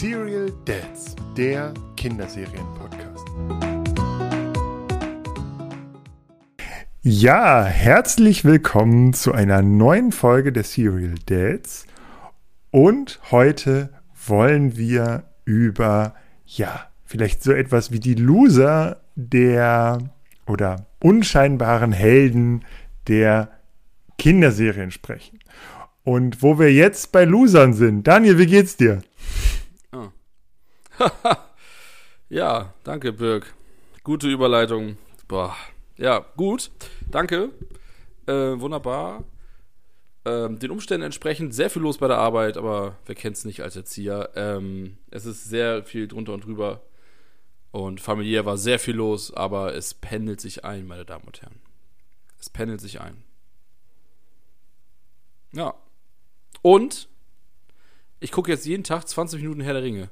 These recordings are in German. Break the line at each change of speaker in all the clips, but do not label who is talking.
Serial Dads, der Kinderserien-Podcast. Ja, herzlich willkommen zu einer neuen Folge der Serial Dads. Und heute wollen wir über, ja, vielleicht so etwas wie die Loser der oder unscheinbaren Helden der Kinderserien sprechen. Und wo wir jetzt bei Losern sind. Daniel, wie geht's dir?
Ja, danke, Birg. Gute Überleitung. Boah. Ja, gut. Danke. Äh, wunderbar. Ähm, den Umständen entsprechend sehr viel los bei der Arbeit, aber wer kennt es nicht als Erzieher? Ähm, es ist sehr viel drunter und drüber. Und familiär war sehr viel los, aber es pendelt sich ein, meine Damen und Herren. Es pendelt sich ein. Ja. Und ich gucke jetzt jeden Tag 20 Minuten Herr der Ringe.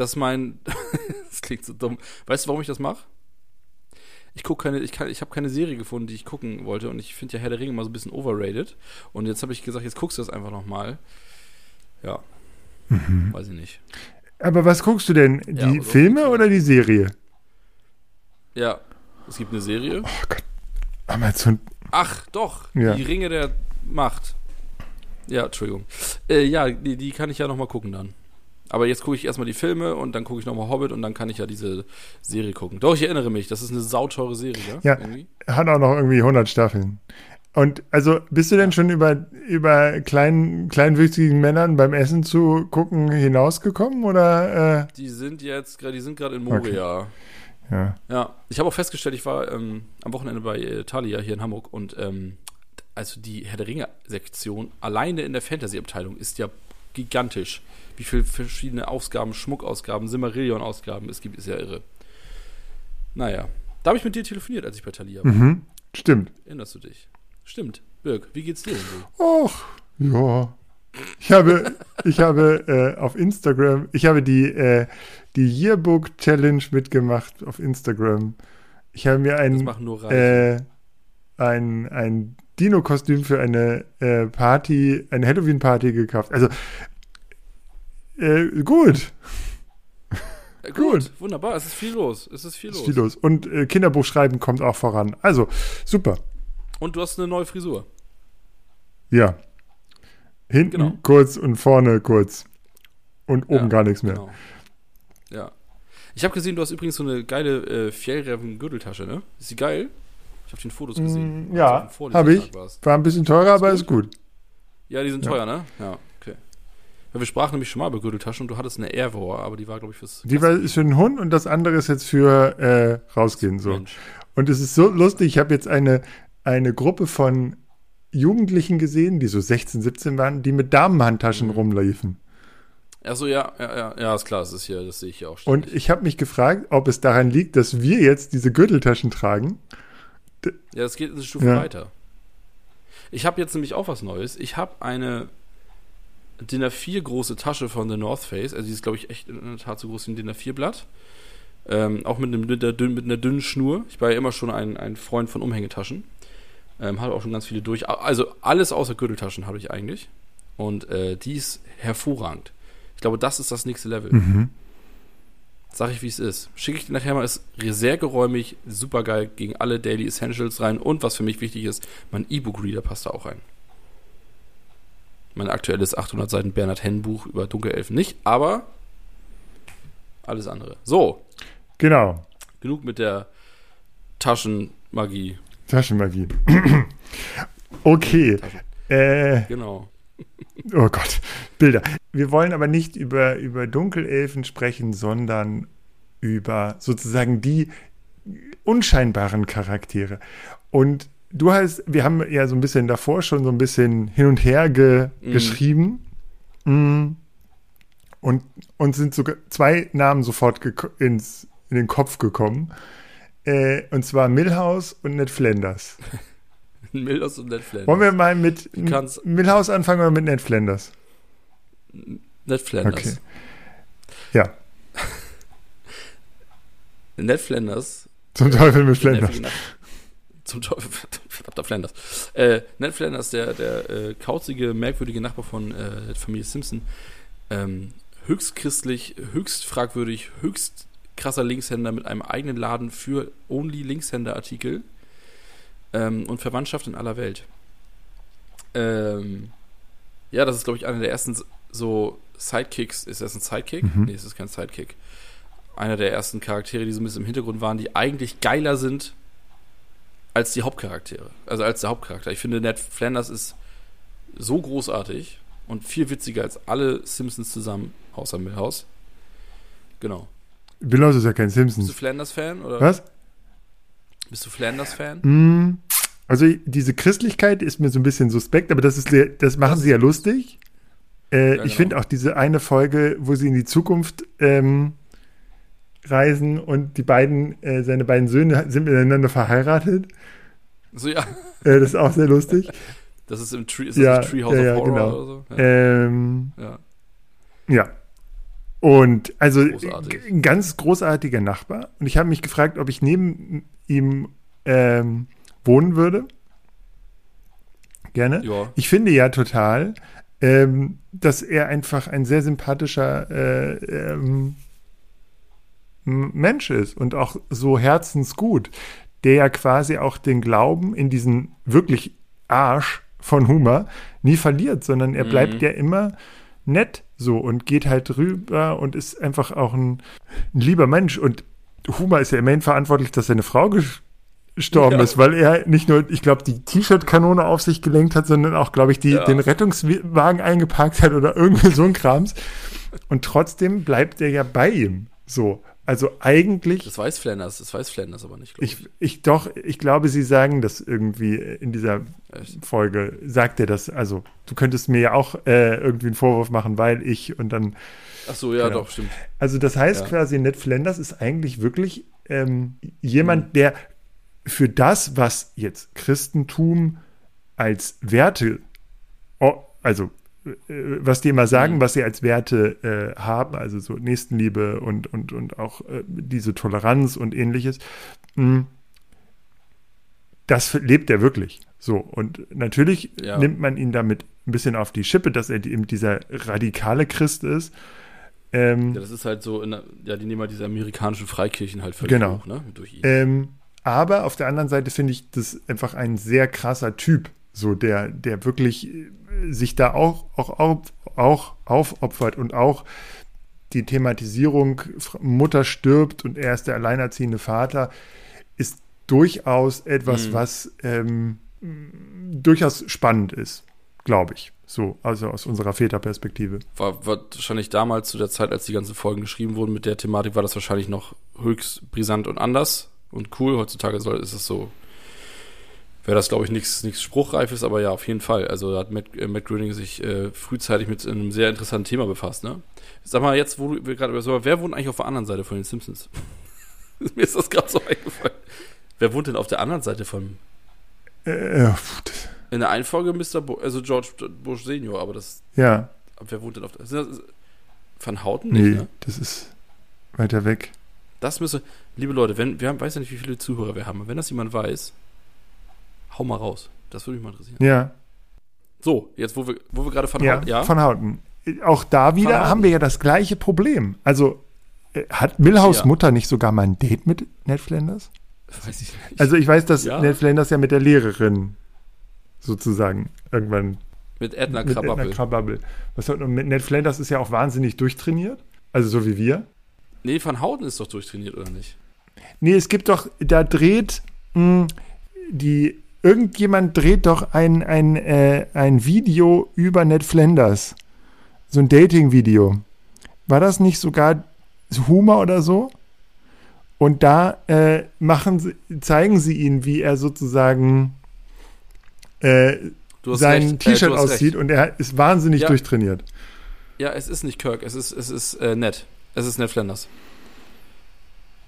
Das ist mein. das klingt so dumm. Weißt du, warum ich das mache? Ich gucke keine, ich, ich habe keine Serie gefunden, die ich gucken wollte und ich finde ja Herr der Ringe mal so ein bisschen overrated. Und jetzt habe ich gesagt, jetzt guckst du das einfach nochmal. Ja. Mhm. Weiß ich nicht.
Aber was guckst du denn? Die ja, Filme oder die Serie?
Ja, es gibt eine Serie.
Oh Gott. Amazon.
Ach, doch. Ja. Die Ringe der Macht. Ja, Entschuldigung. Äh, ja, die, die kann ich ja nochmal gucken dann. Aber jetzt gucke ich erstmal die Filme und dann gucke ich nochmal Hobbit und dann kann ich ja diese Serie gucken. Doch, ich erinnere mich, das ist eine sauteure Serie,
ne? Ja, irgendwie. hat auch noch irgendwie 100 Staffeln. Und also bist du denn schon über, über kleinen, kleinwüchsigen Männern beim Essen zu gucken hinausgekommen oder?
Äh? Die sind jetzt, die sind gerade in Moria. Okay.
Ja.
Ja, ich habe auch festgestellt, ich war ähm, am Wochenende bei äh, Thalia hier in Hamburg und ähm, also die Herr der Ringe-Sektion alleine in der Fantasy-Abteilung ist ja gigantisch. Wie viele verschiedene Ausgaben, Schmuckausgaben, Simmerillion-Ausgaben es gibt, ist ja irre. Naja, da habe ich mit dir telefoniert, als ich bei Thalia war.
Mhm, stimmt.
Erinnerst du dich? Stimmt. Birg, wie geht's dir denn so?
Och, ja. Ich habe, ich habe äh, auf Instagram, ich habe die, äh, die Yearbook Challenge mitgemacht auf Instagram. Ich habe mir ein, äh, ein, ein Dino-Kostüm für eine äh, Party, eine Halloween-Party gekauft. Also, äh, gut.
Äh, gut. gut. wunderbar. Es ist viel los. Es ist viel, es ist
viel los. Und äh, Kinderbuchschreiben kommt auch voran. Also, super.
Und du hast eine neue Frisur.
Ja. Hinten genau. kurz und vorne kurz. Und oben ja, gar nichts mehr. Genau.
Ja. Ich habe gesehen, du hast übrigens so eine geile äh, Fjellreven-Gürteltasche, ne? Ist sie geil? Ich habe den Fotos gesehen.
Mm, ja, habe ich. War ein bisschen teurer, ist aber gut? ist gut.
Ja, die sind ja. teuer, ne? Ja, wir sprachen nämlich schon mal über Gürteltaschen und du hattest eine Airwar, aber die war, glaube ich, fürs.
Die war ist für den Hund und das andere ist jetzt für äh, rausgehen so. Mensch. Und es ist so lustig, ich habe jetzt eine, eine Gruppe von Jugendlichen gesehen, die so 16, 17 waren, die mit Damenhandtaschen mhm. rumliefen.
Achso, ja, ja, ja, ja, ist klar, das ist hier, das sehe ich hier auch
schon. Und ich habe mich gefragt, ob es daran liegt, dass wir jetzt diese Gürteltaschen tragen.
Ja, das geht eine Stufe ja. weiter. Ich habe jetzt nämlich auch was Neues. Ich habe eine DIN A4 große Tasche von The North Face. Also die ist, glaube ich, echt in der Tat so groß wie ein DIN A4 Blatt. Ähm, auch mit, einem, mit, einer dünnen, mit einer dünnen Schnur. Ich war ja immer schon ein, ein Freund von Umhängetaschen. Ähm, habe auch schon ganz viele durch. Also alles außer Gürteltaschen habe ich eigentlich. Und äh, die ist hervorragend. Ich glaube, das ist das nächste Level. Mhm. Sag ich, wie es ist. Schicke ich dir nachher mal, ist sehr geräumig, super geil, gegen alle Daily Essentials rein. Und was für mich wichtig ist, mein E-Book-Reader passt da auch rein. Mein aktuelles 800 Seiten Bernhard Henn Buch über Dunkelelfen nicht, aber alles andere. So.
Genau.
Genug mit der Taschenmagie.
Taschenmagie. okay. Taschen. Äh,
genau.
Oh Gott, Bilder. Wir wollen aber nicht über, über Dunkelelfen sprechen, sondern über sozusagen die unscheinbaren Charaktere. Und du hast, wir haben ja so ein bisschen davor schon so ein bisschen hin und her ge mm. geschrieben. Mm. Und uns sind sogar zwei Namen sofort ins, in den Kopf gekommen. Äh, und zwar Milhouse und Ned Flanders.
Milhouse und Ned Flanders.
Wollen wir mal mit Milhouse anfangen oder mit Ned Flanders?
Ned Flanders.
Okay. Ja.
Ned Flanders.
Zum Teufel mit Flanders.
zum Teufel, verdammter Flanders. Äh, Ned Flanders, der, der äh, kauzige, merkwürdige Nachbar von äh, Familie Simpson, ähm, höchst christlich, höchst fragwürdig, höchst krasser Linkshänder mit einem eigenen Laden für Only Linkshänder-Artikel ähm, und Verwandtschaft in aller Welt. Ähm, ja, das ist, glaube ich, einer der ersten so Sidekicks. Ist das ein Sidekick? Mhm. Nee, es ist kein Sidekick. Einer der ersten Charaktere, die so ein bisschen im Hintergrund waren, die eigentlich geiler sind als die Hauptcharaktere. Also als der Hauptcharakter. Ich finde, Ned Flanders ist so großartig und viel witziger als alle Simpsons zusammen, außer Milhouse. Genau.
Milhouse ist ja kein Simpsons.
Bist du Flanders-Fan?
Was?
Bist du Flanders-Fan?
Mm, also diese Christlichkeit ist mir so ein bisschen suspekt, aber das, ist, das machen das sie ja lustig. Äh, ja, ich finde genau. auch diese eine Folge, wo sie in die Zukunft ähm, reisen und die beiden, äh, seine beiden Söhne sind miteinander verheiratet.
So, ja.
Äh, das ist auch sehr lustig.
Das ist im Tree, ist ja, Treehouse ja, ja, of Horror genau. oder so?
Ja. Ähm, ja. ja. Und also Großartig. ein ganz großartiger Nachbar. Und ich habe mich gefragt, ob ich neben ihm ähm, wohnen würde. Gerne. Ja. Ich finde ja total, ähm, dass er einfach ein sehr sympathischer äh, ähm, Mensch ist und auch so herzensgut, der ja quasi auch den Glauben in diesen wirklich Arsch von Humor nie verliert, sondern er bleibt mhm. ja immer nett so und geht halt rüber und ist einfach auch ein, ein lieber Mensch. Und Humor ist ja immerhin verantwortlich, dass seine Frau gestorben ja. ist, weil er nicht nur, ich glaube, die T-Shirt-Kanone auf sich gelenkt hat, sondern auch, glaube ich, die, ja. den Rettungswagen eingeparkt hat oder irgendwie so ein Krams. Und trotzdem bleibt er ja bei ihm. So. Also eigentlich.
Das weiß Flanders, das weiß Flanders aber nicht,
ich. ich. Ich doch, ich glaube, sie sagen das irgendwie in dieser Echt? Folge. Sagt er das, also du könntest mir ja auch äh, irgendwie einen Vorwurf machen, weil ich und dann.
Ach so, ja, genau. doch, stimmt.
Also das heißt ja. quasi, Ned Flanders ist eigentlich wirklich ähm, jemand, mhm. der für das, was jetzt Christentum als Werte, also was die immer sagen, mhm. was sie als Werte äh, haben, also so Nächstenliebe und, und, und auch äh, diese Toleranz und ähnliches, mh, das lebt er wirklich. So, und natürlich ja. nimmt man ihn damit ein bisschen auf die Schippe, dass er eben dieser radikale Christ ist.
Ähm, ja, das ist halt so, der, ja, die nehmen halt diese amerikanischen Freikirchen halt
völlig genau. hoch, ne? Durch ihn. Ähm, aber auf der anderen Seite finde ich das einfach ein sehr krasser Typ, so der, der wirklich sich da auch, auch, auch, auch aufopfert und auch die Thematisierung Mutter stirbt und er ist der alleinerziehende Vater, ist durchaus etwas, mhm. was ähm, durchaus spannend ist, glaube ich. So, also aus unserer Väterperspektive.
War, war wahrscheinlich damals zu der Zeit, als die ganzen Folgen geschrieben wurden mit der Thematik, war das wahrscheinlich noch höchst brisant und anders und cool. Heutzutage soll, ist es so wäre das, glaube ich, nichts Spruchreifes, aber ja, auf jeden Fall. Also da hat Matt, äh, Matt Groening sich äh, frühzeitig mit einem sehr interessanten Thema befasst, ne? Sag mal jetzt, wo wir gerade über so, wer wohnt eigentlich auf der anderen Seite von den Simpsons? Mir ist das gerade so eingefallen. Wer wohnt denn auf der anderen Seite von.
Äh, ja,
In der einen Folge Mr. Bo also George Bush Senior, aber das.
Ja.
wer wohnt denn auf der. Das, Van Houten
nicht, nee, ne? das ist weiter weg.
Das müsste. Liebe Leute, wenn, wir haben, weiß ja nicht, wie viele Zuhörer wir haben, wenn das jemand weiß, hau mal raus. Das würde mich mal interessieren.
Ja.
So, jetzt wo wir, wo wir gerade von
ja, Hauten, ja? Von Hauten. Auch da wieder haben wir ja das gleiche Problem. Also äh, hat Milhaus ja. Mutter nicht sogar mal ein Date mit Ned Flanders? Weiß ich nicht. Also ich weiß, dass ja. Ned Flanders ja mit der Lehrerin sozusagen irgendwann
mit Edna Krabappel.
Was, und mit Ned Flanders ist ja auch wahnsinnig durchtrainiert. Also so wie wir.
Nee, Van Houten ist doch durchtrainiert, oder nicht?
Nee, es gibt doch, da dreht mh, hm, die irgendjemand dreht doch ein, ein, äh, ein Video über Ned Flanders. So ein Dating-Video. War das nicht sogar Humor oder so? Und da äh, machen sie, zeigen sie ihn, wie er sozusagen äh, sein äh, T-Shirt aussieht recht. und er ist wahnsinnig ja. durchtrainiert.
Ja, es ist nicht Kirk, es ist, es ist äh, Ned. Es ist Ned Flanders.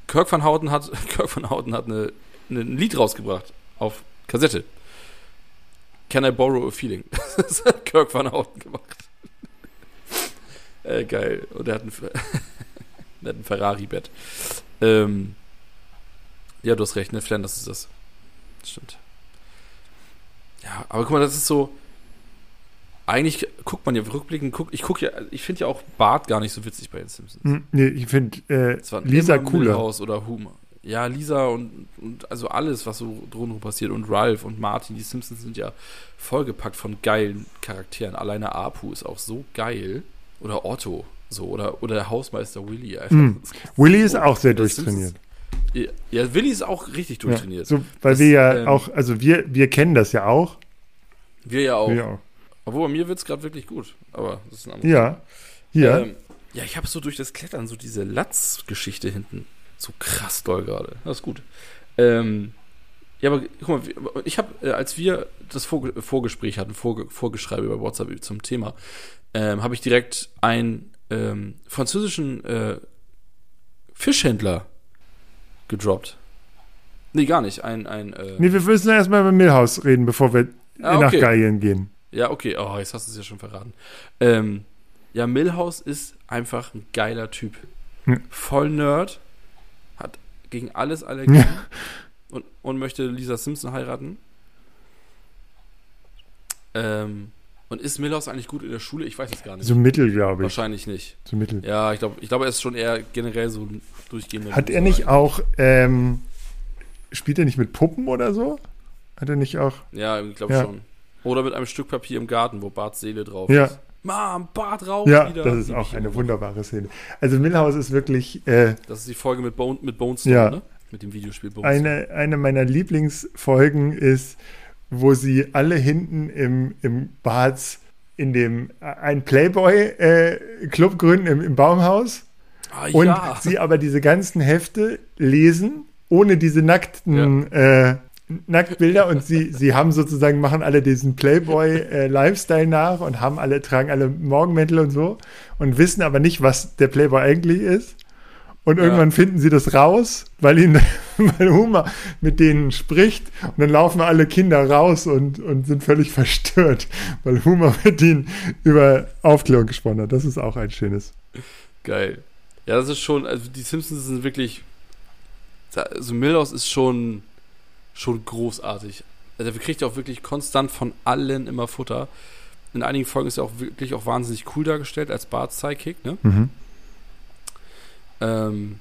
Kirk van Houten hat, Kirk van Houten hat eine, eine, ein Lied rausgebracht auf Kassette. Can I borrow a feeling? das hat Kirk Van Houten gemacht. äh, geil. Und er hat ein, ein Ferrari-Bett. Ähm, ja, du hast recht, ne? Flanders ist das. Stimmt. Ja, aber guck mal, das ist so. Eigentlich guckt man ja rückblickend, guck, ich gucke ja, ich finde ja auch Bart gar nicht so witzig bei den Simpsons.
Hm, nee, ich finde äh, Lisa cooler.
oder Homer. Ja, Lisa und, und also alles, was so drunter passiert und Ralph und Martin, die Simpsons sind ja vollgepackt von geilen Charakteren. Alleine Apu ist auch so geil. Oder Otto, so, oder, oder der Hausmeister Willy.
Mm. Willy ist auch sehr durchtrainiert.
Ja, ja, Willy ist auch richtig durchtrainiert.
Ja, so, weil das, wir ja ähm, auch, also wir, wir kennen das ja auch.
Wir ja auch.
Wir auch.
Obwohl bei mir wird es gerade wirklich gut. Aber das ist ein
anderes Ja. Hier.
Ähm, ja, ich habe so durch das Klettern so diese Latz-Geschichte hinten. So krass doll gerade. Das ist gut. Ähm, ja, aber guck mal, ich habe, äh, als wir das Vor Vorgespräch hatten, Vor Vorgeschreibe über WhatsApp zum Thema, ähm, habe ich direkt einen ähm, französischen äh, Fischhändler gedroppt. Nee, gar nicht. Ein, ein, äh
nee, wir müssen erstmal über Milhaus reden, bevor wir ah, okay. nach Gallien gehen.
Ja, okay. Oh, jetzt hast du es ja schon verraten. Ähm, ja, Milhaus ist einfach ein geiler Typ. Hm. Voll Nerd. Gegen alles Allergien. Und, und möchte Lisa Simpson heiraten. Ähm, und ist Milhouse eigentlich gut in der Schule? Ich weiß es gar nicht.
So mittel, glaube ich.
Wahrscheinlich nicht.
So mittel.
Ja, ich glaube, ich glaub, er ist schon eher generell so durchgehend.
Hat er nicht auch, ähm, spielt er nicht mit Puppen oder so? Hat er nicht auch?
Ja, ich glaube ja. schon. Oder mit einem Stück Papier im Garten, wo Barts Seele drauf
ja.
ist. Mom, Bart raus
ja, wieder. das ist auch eine wunderbare Szene. Also Milhouse ist wirklich. Äh,
das ist die Folge mit, Bone, mit Bones,
ja. ne?
Mit dem Videospiel
Bones. Eine, eine meiner Lieblingsfolgen ist, wo sie alle hinten im, im Barts in dem ein Playboy-Club äh, gründen im, im Baumhaus. Ah, und ja. sie aber diese ganzen Hefte lesen, ohne diese nackten ja. äh, Nacktbilder und sie, sie haben sozusagen, machen alle diesen Playboy-Lifestyle äh, nach und haben alle, tragen alle Morgenmäntel und so und wissen aber nicht, was der Playboy eigentlich ist. Und irgendwann ja. finden sie das raus, weil ihn, weil Homer mit denen spricht. Und dann laufen alle Kinder raus und, und sind völlig verstört, weil Homer mit ihnen über Aufklärung gesprochen hat. Das ist auch ein schönes.
Geil. Ja, das ist schon, also die Simpsons sind wirklich, also Milhouse ist schon, schon großartig. Also er kriegt ja auch wirklich konstant von allen immer Futter. In einigen Folgen ist er auch wirklich auch wahnsinnig cool dargestellt als Bart Sidekick, ne? Mhm. Ähm,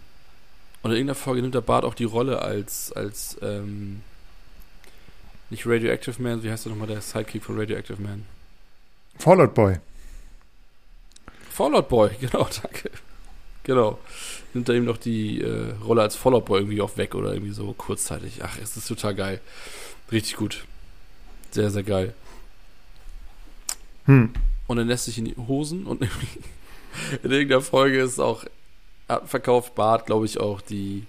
und in irgendeiner Folge nimmt der Bart auch die Rolle als, als ähm, nicht Radioactive Man, wie heißt der nochmal der Sidekick von Radioactive Man?
Fallout Boy.
Fallout Boy, genau, danke. Genau. Nimmt er ihm noch die äh, Rolle als Fallout Boy irgendwie auch weg oder irgendwie so kurzzeitig. Ach, es ist total geil. Richtig gut. Sehr, sehr geil. Hm. Und er lässt sich in die Hosen und in irgendeiner Folge ist auch verkauft Bart, glaube ich, auch die,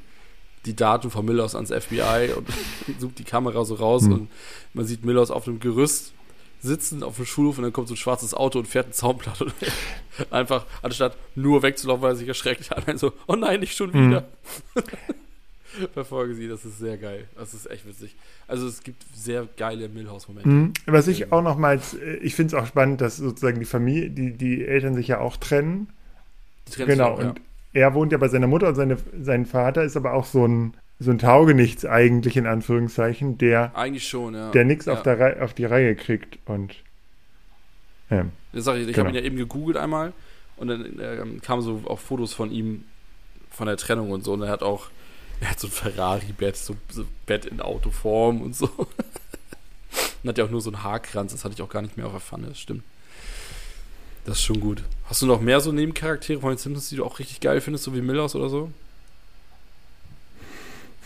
die Daten von Millers ans FBI und sucht die Kamera so raus mhm. und man sieht Millers auf einem Gerüst sitzen auf dem Schulhof und dann kommt so ein schwarzes Auto und fährt ein Zaunblatt und einfach, anstatt nur wegzulaufen, weil er sich erschreckt hat, dann so, oh nein, nicht schon wieder. Mhm. Verfolge sie, das ist sehr geil. Das ist echt witzig. Also es gibt sehr geile Millhouse-Momente. Mhm.
Was ich auch nochmals, äh, ich finde es auch spannend, dass sozusagen die Familie, die, die Eltern sich ja auch trennen. Die trennen genau, auch, und ja er wohnt ja bei seiner Mutter und seine, sein Vater ist aber auch so ein, so ein Taugenichts eigentlich in Anführungszeichen, der
eigentlich schon, ja.
der nichts
ja.
auf, auf die Reihe kriegt und
ja. Das sag ich, ich genau. habe ihn ja eben gegoogelt einmal und dann ähm, kamen so auch Fotos von ihm von der Trennung und so und er hat auch er hat so ein Ferrari-Bett, so, so Bett in Autoform und so. und hat ja auch nur so einen Haarkranz, das hatte ich auch gar nicht mehr auf der Pfanne, das stimmt. Das ist schon gut. Hast du noch mehr so Nebencharaktere von den Simpsons, die du auch richtig geil findest, so wie Millers oder so?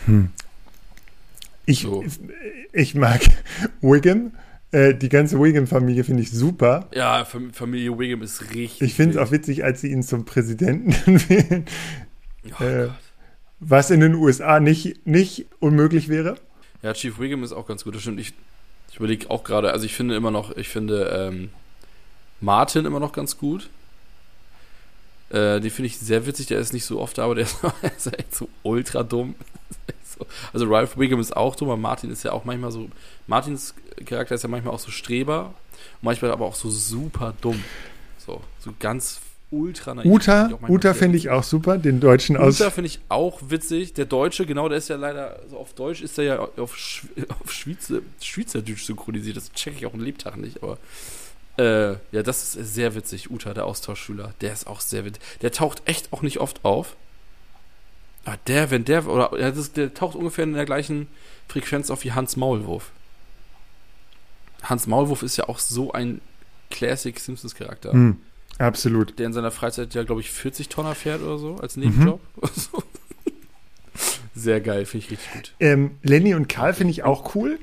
Hm. Ich, so. ich mag Wiggum. Äh, die ganze Wiggum-Familie finde ich super.
Ja, Familie Wiggum ist richtig.
Ich finde es auch witzig, als sie ihn zum Präsidenten wählen. Oh, äh, was in den USA nicht, nicht unmöglich wäre.
Ja, Chief Wiggum ist auch ganz gut. Das stimmt. Ich, ich überlege auch gerade, also ich finde immer noch, ich finde, ähm, Martin immer noch ganz gut. Äh, den finde ich sehr witzig, der ist nicht so oft da, aber der ist, ist echt so ultra dumm. Also Ralph Wiggum ist auch dumm, aber Martin ist ja auch manchmal so, Martins Charakter ist ja manchmal auch so Streber, manchmal aber auch so super dumm. So, so ganz ultra naiv.
Uta, Uta finde ich auch super, den deutschen aus.
Uta finde ich auch witzig. Der Deutsche, genau, der ist ja leider, also auf Deutsch ist er ja auf, Sch auf Schweizer, Schweizerdeutsch synchronisiert. Das checke ich auch einen Lebtag nicht, aber äh, ja, das ist sehr witzig. Uta, der Austauschschüler, der ist auch sehr witzig. Der taucht echt auch nicht oft auf. Aber der, wenn der, oder ja, das, der taucht ungefähr in der gleichen Frequenz auf wie Hans Maulwurf. Hans Maulwurf ist ja auch so ein Classic Simpsons-Charakter.
Hm, absolut.
Der in seiner Freizeit ja, glaube ich, 40 Tonner fährt oder so, als Nebenjob. Mhm. Sehr geil, finde ich richtig gut.
Ähm, Lenny und Karl finde ich auch cool.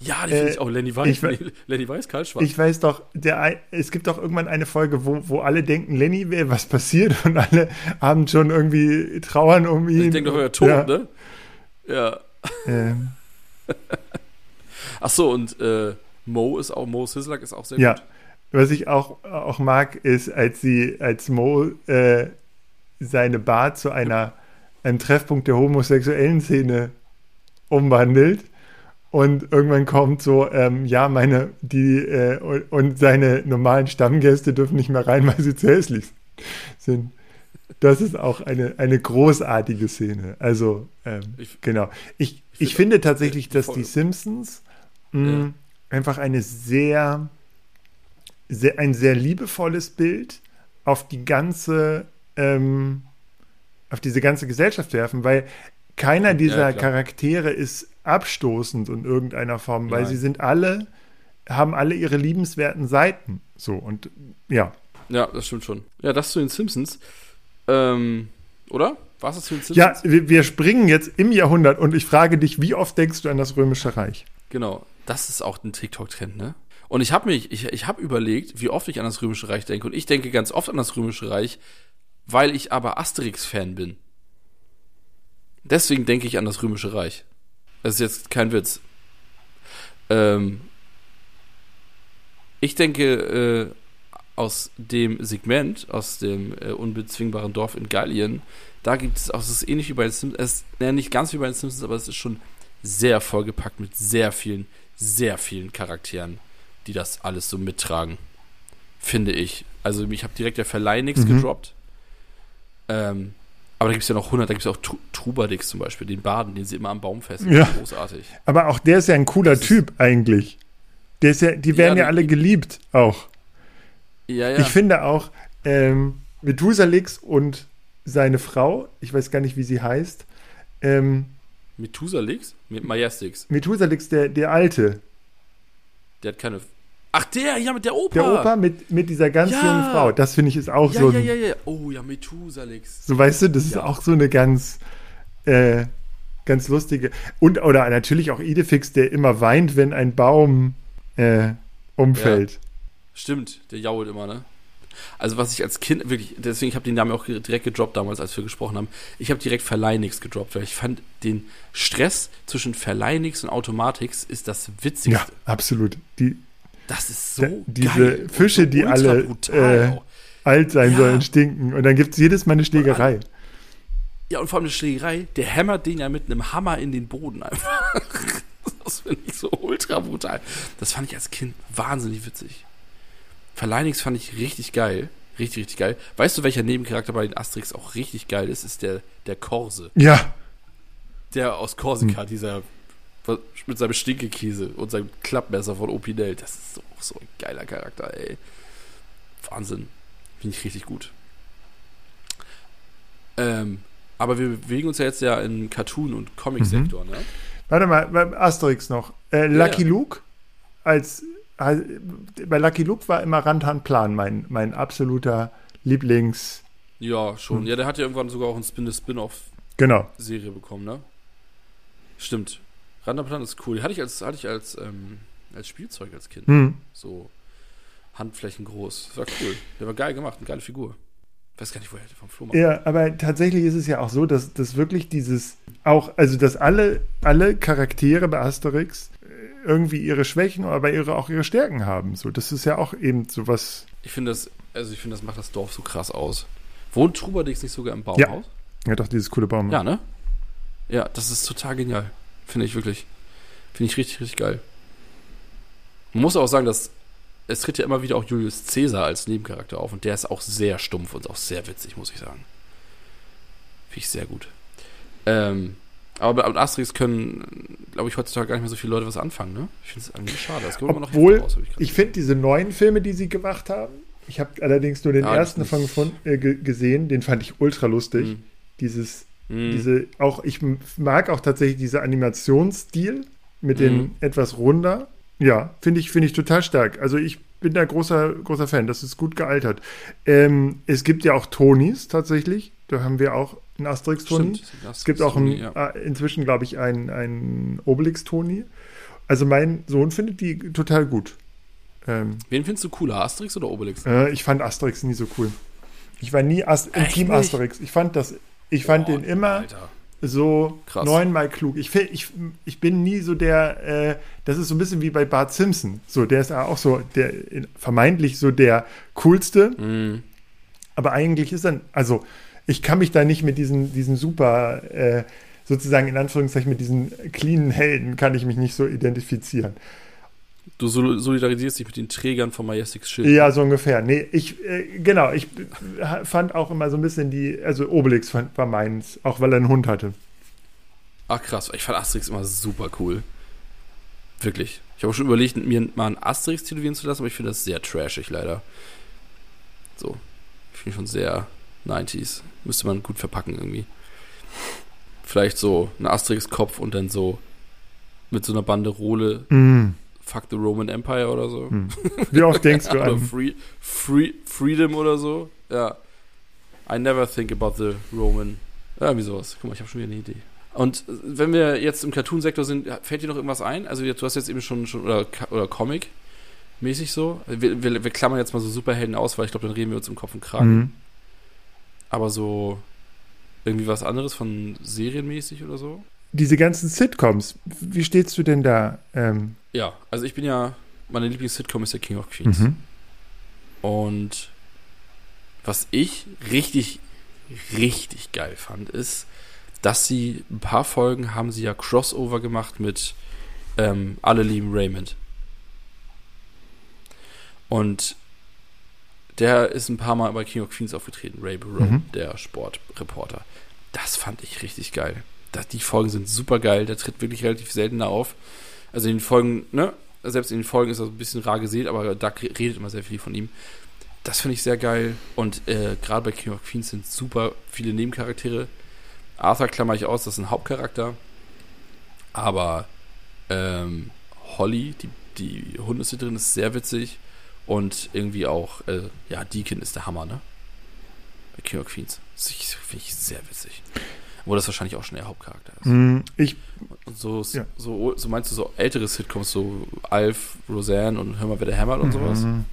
Ja, die finde äh, ich auch. Lenny Weiß, ich, Lenny Weiß, Karl Schwarz.
Ich weiß doch, der, es gibt doch irgendwann eine Folge, wo, wo alle denken, Lenny wäre was passiert und alle haben schon irgendwie trauern um ihn. Ich
denke doch, er tot, ja. ne? Ja. Ähm. Ach so, und äh, Mo ist auch, Mo Sislak ist auch sehr
ja. gut. Was ich auch, auch mag, ist, als sie, als Mo äh, seine Bar zu einer, einem Treffpunkt der homosexuellen Szene umwandelt und irgendwann kommt so, ähm, ja, meine, die, äh, und, und, seine normalen Stammgäste dürfen nicht mehr rein, weil sie zu hässlich sind. Das ist auch eine, eine großartige Szene. Also, ähm, ich, genau. Ich, ich, ich finde tatsächlich, dass die Simpsons mh, ja. einfach eine sehr, sehr, ein sehr liebevolles Bild auf die ganze, ähm, auf diese ganze Gesellschaft werfen, weil keiner dieser ja, Charaktere ist abstoßend in irgendeiner Form, weil Nein. sie sind alle, haben alle ihre liebenswerten Seiten. So und ja.
Ja, das stimmt schon. Ja, das zu den Simpsons. Ähm, oder? Was ist zu den
Simpsons? Ja, wir, wir springen jetzt im Jahrhundert und ich frage dich, wie oft denkst du an das Römische Reich?
Genau, das ist auch ein TikTok-Trend, ne? Und ich habe mich, ich, ich habe überlegt, wie oft ich an das Römische Reich denke. Und ich denke ganz oft an das Römische Reich, weil ich aber Asterix-Fan bin. Deswegen denke ich an das Römische Reich. Das ist jetzt kein Witz. Ähm, ich denke, äh, aus dem Segment, aus dem äh, unbezwingbaren Dorf in Gallien, da gibt es auch, es ist ähnlich wie bei den Simpsons, es ist ja, nicht ganz wie bei den Simpsons, aber es ist schon sehr vollgepackt mit sehr vielen, sehr vielen Charakteren, die das alles so mittragen. Finde ich. Also ich habe direkt der Verleih nichts mhm. gedroppt. Ähm, aber da gibt es ja noch 100, da gibt es auch Trubadix zum Beispiel, den Baden, den sie immer am Baum fesseln.
Ja. Großartig. Aber auch der ist ja ein cooler das Typ eigentlich. Der ist ja, die werden ja, ja alle geliebt auch. Ja, ja. Ich finde auch, ähm, Methusalix und seine Frau, ich weiß gar nicht, wie sie heißt. Ähm,
Methusalix? Majestix.
Methusalix, der, der Alte.
Der hat keine Ach, der, ja, mit der Opa.
Der Opa mit, mit dieser ganz ja. jungen Frau. Das finde ich ist auch
ja,
so.
Ja, ja, ja, Oh, ja, Methusalix.
So, weißt du, das ist auch so eine ganz, äh, ganz lustige. Und, oder natürlich auch Idefix, der immer weint, wenn ein Baum äh, umfällt.
Stimmt, der jault immer, ne? Also was ich als Kind wirklich, deswegen ich habe den Namen auch direkt gedroppt damals, als wir gesprochen haben. Ich habe direkt Verleinix gedroppt, weil ich fand den Stress zwischen Verleinix und Automatix ist das Witzigste. Ja,
absolut. Die,
das ist so da,
Diese geil Fische, die alle äh, alt sein ja. sollen, stinken. Und dann gibt es jedes Mal eine Schlägerei.
Ja, und vor allem eine Schlägerei, der hämmert den ja mit einem Hammer in den Boden einfach. das finde ich so ultra brutal. Das fand ich als Kind wahnsinnig witzig. Verleinix fand ich richtig geil. Richtig, richtig geil. Weißt du, welcher Nebencharakter bei den Asterix auch richtig geil ist? Ist der, der Korse.
Ja.
Der aus Korsika, hm. dieser mit seinem Stinkekäse und seinem Klappmesser von Opinel. Das ist so, so ein geiler Charakter, ey. Wahnsinn. Finde ich richtig gut. Ähm, aber wir bewegen uns ja jetzt ja im Cartoon- und Comic-Sektor, mhm. ne?
Warte mal, Asterix noch. Äh, Lucky ja. Luke als, als, bei Lucky Luke war immer Rantan Plan mein, mein absoluter Lieblings.
Ja, schon. Hm. Ja, der hat ja irgendwann sogar auch eine Spin-off-Serie
genau.
bekommen, ne? Stimmt. Randerplan ist cool. Hatte ich als, hatte ich als, ähm, als Spielzeug als Kind.
Mhm.
So Handflächen groß. Das war cool. Der war geil gemacht, eine geile Figur. Ich weiß gar nicht, woher der vom
Flohmarkt. Ja, aber tatsächlich ist es ja auch so, dass, dass wirklich dieses auch, also dass alle, alle Charaktere bei Asterix äh, irgendwie ihre Schwächen, aber ihre, auch ihre Stärken haben. So, das ist ja auch eben so was.
Ich finde das, also ich finde, das macht das Dorf so krass aus. Wohnt Trubadix nicht sogar im Baumhaus?
Ja. ja, doch, dieses coole Baumhaus.
Ja, ne? Ja, das ist total genial. Finde ich wirklich. Finde ich richtig, richtig geil. Man muss auch sagen, dass es tritt ja immer wieder auch Julius Caesar als Nebencharakter auf und der ist auch sehr stumpf und auch sehr witzig, muss ich sagen. Finde ich sehr gut. Ähm, aber mit Asterix können, glaube ich, heutzutage gar nicht mehr so viele Leute was anfangen, ne? Ich finde es eigentlich schade. Das
kommt Obwohl, immer noch raus, ich, ich finde diese neuen Filme, die sie gemacht haben, ich habe allerdings nur den ja, ersten davon von, äh, gesehen, den fand ich ultra lustig. Mhm. Dieses, mhm. diese, auch, ich mag auch tatsächlich diese Animationsstil mit mhm. den etwas runder. Ja, finde ich, finde ich total stark. Also ich bin da großer, großer Fan. Das ist gut gealtert. Ähm, es gibt ja auch Tonis tatsächlich. Da haben wir auch einen Asterix-Toni. Es gibt auch einen, ja. äh, inzwischen, glaube ich, einen, einen Obelix-Toni. Also mein Sohn findet die total gut.
Ähm, Wen findest du cooler, Asterix oder Obelix?
Äh, ich fand Asterix nie so cool. Ich war nie Ast im Team nicht? Asterix. Ich fand das, ich fand Boah, den immer Alter. so Krass. neunmal klug. Ich, ich, ich bin nie so der, äh, das ist so ein bisschen wie bei Bart Simpson. So, der ist auch so, der vermeintlich so der coolste. Mm. Aber eigentlich ist er, also ich kann mich da nicht mit diesen, diesen super, äh, sozusagen in Anführungszeichen mit diesen cleanen Helden, kann ich mich nicht so identifizieren.
Du solidarisierst dich mit den Trägern von Majestics Schild.
Ja, so ungefähr. Nee, ich, äh, genau, ich fand auch immer so ein bisschen die, also Obelix fand, war meins, auch weil er einen Hund hatte.
Ach krass, ich fand Asterix immer super cool. Wirklich. Ich habe schon überlegt, mir mal einen Asterix tätowieren zu lassen, aber ich finde das sehr trashig leider. So. Ich finde schon sehr 90s. Müsste man gut verpacken irgendwie. Vielleicht so ein Asterix-Kopf und dann so mit so einer Banderole. Mm Fuck the Roman Empire oder so. Hm.
Wie oft denkst du an?
Free, free, Freedom oder so. Ja. I never think about the Roman. Ja, wie sowas. Guck mal, ich habe schon wieder eine Idee. Und wenn wir jetzt im Cartoon-Sektor sind, fällt dir noch irgendwas ein? Also du hast jetzt eben schon, schon oder, oder Comic-mäßig so. Wir, wir, wir, klammern jetzt mal so Superhelden aus, weil ich glaube, dann reden wir uns im Kopf und Kragen. Mhm. Aber so irgendwie was anderes von serienmäßig oder so?
diese ganzen Sitcoms, wie stehst du denn da?
Ähm? Ja, also ich bin ja, meine Lieblings-Sitcom ist der King of Queens. Mhm. Und was ich richtig, richtig geil fand, ist, dass sie ein paar Folgen haben sie ja Crossover gemacht mit ähm, Alle lieben Raymond. Und der ist ein paar Mal bei King of Queens aufgetreten, Ray Barone, mhm. der Sportreporter. Das fand ich richtig geil das, die Folgen sind super geil. Der tritt wirklich relativ selten da auf. Also in den Folgen, ne? Selbst in den Folgen ist er so ein bisschen rar gesehen, aber da redet immer sehr viel von ihm. Das finde ich sehr geil. Und äh, gerade bei King of Queens sind super viele Nebencharaktere. Arthur klammer ich aus, das ist ein Hauptcharakter. Aber ähm, Holly, die, die Hundesitterin, ist sehr witzig. Und irgendwie auch, äh, ja, Deacon ist der Hammer, ne? Bei King of Queens. Finde ich sehr witzig. Wo das wahrscheinlich auch schon der Hauptcharakter ist.
Mm, ich.
So, ja. so, so meinst du so ältere Sitcoms, so Alf, Roseanne und Hör mal, wer der hämmert und sowas? Mhm.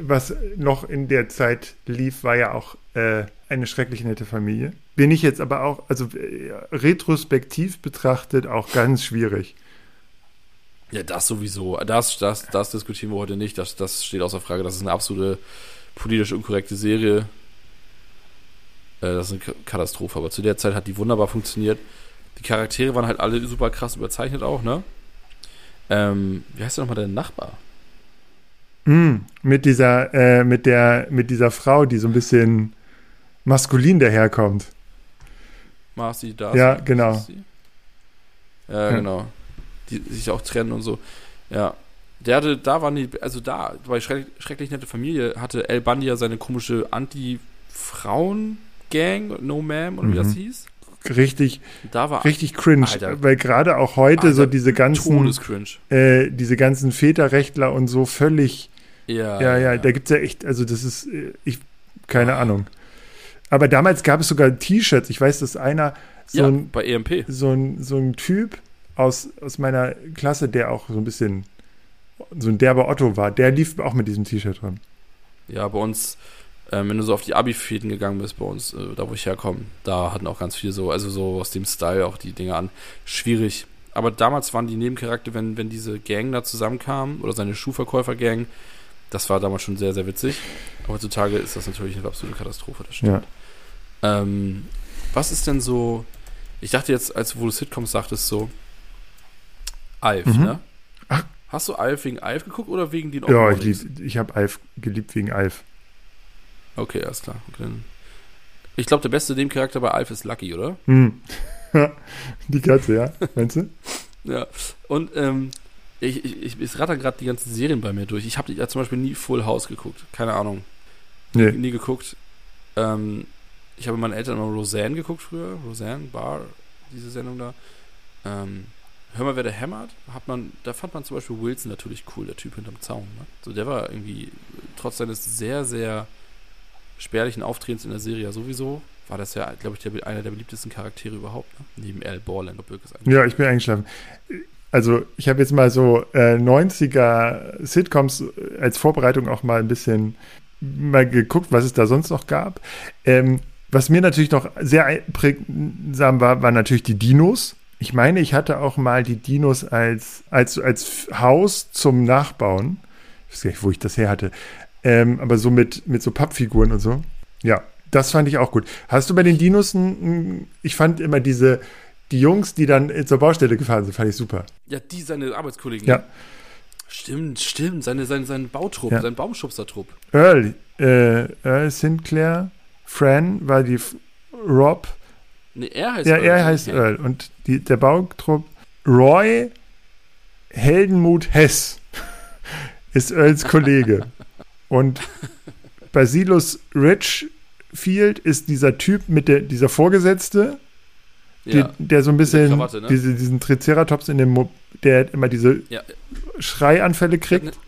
Was noch in der Zeit lief, war ja auch äh, eine schrecklich nette Familie. Bin ich jetzt aber auch, also äh, retrospektiv betrachtet, auch ganz schwierig.
Ja, das sowieso. Das, das, das diskutieren wir heute nicht. Das, das steht außer Frage. Das ist eine absolute politisch unkorrekte Serie. Äh, das ist eine Katastrophe. Aber zu der Zeit hat die wunderbar funktioniert. Die Charaktere waren halt alle super krass überzeichnet auch, ne? Ähm, wie heißt der nochmal der Nachbar?
Mm, mit dieser, äh, mit der, mit dieser Frau, die so ein bisschen maskulin daherkommt.
Marcy, da.
Ja, genau.
Ja, ja, genau. Die, die sich auch trennen und so. Ja. Der hatte, da waren die, also da, bei Schreck, Schrecklich Nette Familie hatte El Bandi ja seine komische Anti-Frauen- Gang, No Ma'am oder mhm. wie das mhm. hieß.
Richtig, richtig cringe, Alter. weil gerade auch heute Alter, so diese ganzen, äh, diese ganzen Väterrechtler und so völlig, ja, ja, ja, ja. da gibt es ja echt, also das ist, äh, ich, keine Ach. Ahnung. Aber damals gab es sogar T-Shirts. Ich weiß, dass einer so ja, ein,
bei EMP.
So ein, so ein Typ aus, aus meiner Klasse, der auch so ein bisschen so ein derber Otto war, der lief auch mit diesem T-Shirt dran.
Ja, bei uns ähm, wenn du so auf die Abi-Fäden gegangen bist bei uns, äh, da wo ich herkomme, da hatten auch ganz viele so, also so aus dem Style auch die Dinge an. Schwierig. Aber damals waren die Nebencharakter, wenn, wenn diese Gang da zusammenkamen, oder seine Schuhverkäufer-Gang, das war damals schon sehr, sehr witzig. Aber heutzutage ist das natürlich eine absolute Katastrophe, das stimmt. Ja. Ähm, was ist denn so, ich dachte jetzt, als wo du Sitcoms sagtest, so Alf, mhm. ne?
Ach,
Hast du Alf wegen Alf geguckt oder wegen den
Ja, ich, lieb, ich habe Alf geliebt wegen Alf.
Okay, alles klar. Okay. Ich glaube, der beste Nebencharakter bei Alf ist Lucky, oder?
Hm. die Katze, ja. Meinst du?
ja. Und ähm, ich, ich, ich, ratter gerade die ganzen Serien bei mir durch. Ich habe ja zum Beispiel nie Full House geguckt. Keine Ahnung. Nee. Nie, nie geguckt. Ähm, ich habe mit meinen Eltern immer Roseanne geguckt früher. Roseanne, Bar, diese Sendung da. Ähm, Hör mal, wer der hämmert, hat man, da fand man zum Beispiel Wilson natürlich cool, der Typ hinterm Zaun. Ne? So, der war irgendwie, trotz seines sehr, sehr spärlichen Auftretens in der Serie sowieso, war das ja, glaube ich, der, einer der beliebtesten Charaktere überhaupt, ne? neben Al Borland.
Ja, ich bin eingeschlafen. Also, ich habe jetzt mal so äh, 90er Sitcoms als Vorbereitung auch mal ein bisschen mal geguckt, was es da sonst noch gab. Ähm, was mir natürlich noch sehr prägsam war, waren natürlich die Dinos. Ich meine, ich hatte auch mal die Dinos als, als, als Haus zum Nachbauen. Ich weiß gar nicht, wo ich das her hatte. Ähm, aber so mit, mit so Pappfiguren und so. Ja, das fand ich auch gut. Hast du bei den Dinos, ein, ich fand immer diese, die Jungs, die dann zur Baustelle gefahren sind, fand ich super.
Ja, die, seine Arbeitskollegen.
Ja.
Stimmt, stimmt. Seine, seine, sein Bautrupp, ja. sein Baumschubsertrupp.
Earl, äh, Earl Sinclair, Fran war die Rob,
Nee, er heißt
ja, Earl. Ja, er heißt Earl. Und die, der Bautrupp Roy Heldenmut Hess ist Earls Kollege. Und Basilus Richfield ist dieser Typ mit der, dieser Vorgesetzte, die, ja, der so ein bisschen Krawatte, ne? diese, diesen Triceratops in dem, Mo der immer diese ja. Schreianfälle kriegt.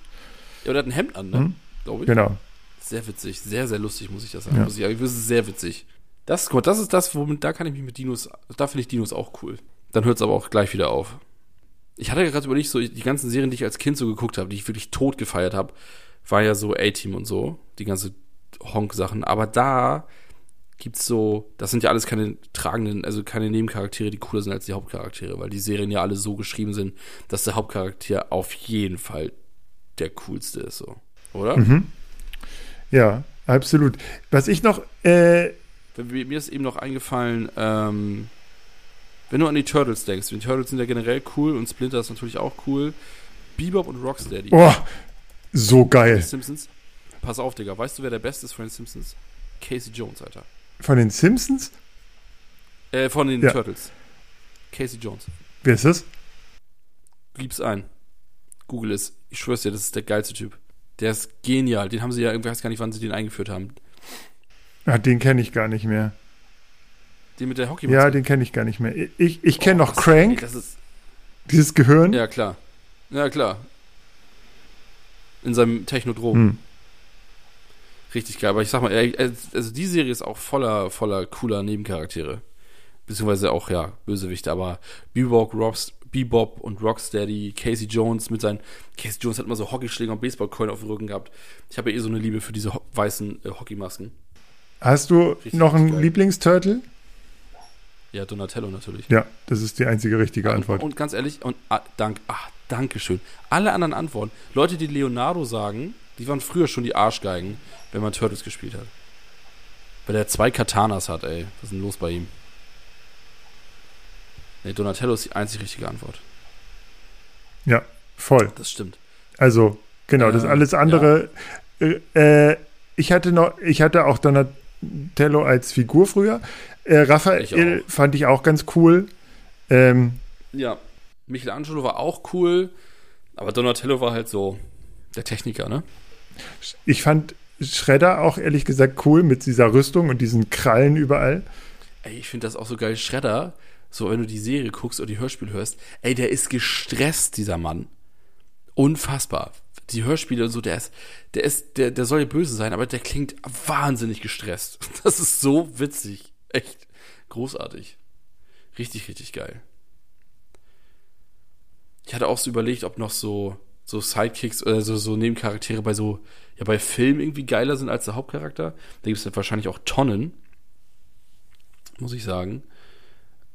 Ja, der hat ein Hemd an, ne? Hm?
Glaube ich. Genau.
Sehr witzig, sehr, sehr lustig, muss ich das sagen. Ja. Muss ich, das ist sehr witzig. Das, guck mal, das ist das, womit, da kann ich mich mit Dinos, da finde ich Dinos auch cool. Dann hört es aber auch gleich wieder auf. Ich hatte gerade überlegt, so die ganzen Serien, die ich als Kind so geguckt habe, die ich wirklich tot gefeiert habe, war ja so A-Team und so, die ganze Honk-Sachen. Aber da gibt's so, das sind ja alles keine tragenden, also keine Nebencharaktere, die cooler sind als die Hauptcharaktere, weil die Serien ja alle so geschrieben sind, dass der Hauptcharakter auf jeden Fall der coolste ist, so. Oder?
Mhm. Ja, absolut. Was ich noch äh,
mir ist eben noch eingefallen, ähm, wenn du an die Turtles denkst, die Turtles sind ja generell cool und Splinter ist natürlich auch cool. Bebop und Rocksteady.
Oh, so geil.
Simpsons. Pass auf, Digga. Weißt du, wer der Beste ist von den Simpsons? Casey Jones, Alter.
Von den Simpsons?
Äh, von den ja. Turtles. Casey Jones.
Wer ist das?
Gib's ein. Google es. Ich schwör's dir, das ist der geilste Typ. Der ist genial. Den haben sie ja, ich weiß gar nicht, wann sie den eingeführt haben.
Ja, den kenne ich gar nicht mehr.
Den mit der hockey
Ja, den kenne ich gar nicht mehr. Ich, ich kenne oh, noch Crank. Das ist, dieses Gehirn.
Ja, klar. Ja, klar. In seinem Technodrom. Hm. Richtig geil. Aber ich sag mal, also die Serie ist auch voller, voller cooler Nebencharaktere. Beziehungsweise auch, ja, Bösewichte. Aber Bebop, Robs, Bebop und Rocksteady, Casey Jones mit seinen. Casey Jones hat immer so Hockeyschläger und Baseballcoin auf dem Rücken gehabt. Ich habe ja eh so eine Liebe für diese weißen äh, Hockeymasken.
Hast du richtig noch einen. Lieblingsturtle?
Ja, Donatello natürlich.
Ja, das ist die einzige richtige Antwort.
Und, und ganz ehrlich, und ah, dank, ach, danke schön. Alle anderen Antworten, Leute, die Leonardo sagen, die waren früher schon die Arschgeigen, wenn man Turtles gespielt hat. Weil der zwei Katanas hat, ey. Was ist denn los bei ihm? Nee, Donatello ist die einzig richtige Antwort.
Ja, voll.
Das stimmt.
Also, genau, das äh, alles andere. Ja. Äh, ich hatte noch, ich hatte auch Donatello Tello als Figur früher. Äh, Raphael ich fand ich auch ganz cool. Ähm,
ja, Michelangelo war auch cool, aber Donatello war halt so der Techniker, ne?
Ich fand Shredder auch ehrlich gesagt cool mit dieser Rüstung und diesen Krallen überall.
Ey, ich finde das auch so geil. Shredder, so wenn du die Serie guckst oder die Hörspiel hörst, ey, der ist gestresst, dieser Mann. Unfassbar die Hörspiele und so, der ist, der ist, der, der soll ja böse sein, aber der klingt wahnsinnig gestresst. Das ist so witzig. Echt großartig. Richtig, richtig geil. Ich hatte auch so überlegt, ob noch so, so Sidekicks oder so, so Nebencharaktere bei so, ja, bei Filmen irgendwie geiler sind als der Hauptcharakter. Da gibt es wahrscheinlich auch Tonnen. Muss ich sagen.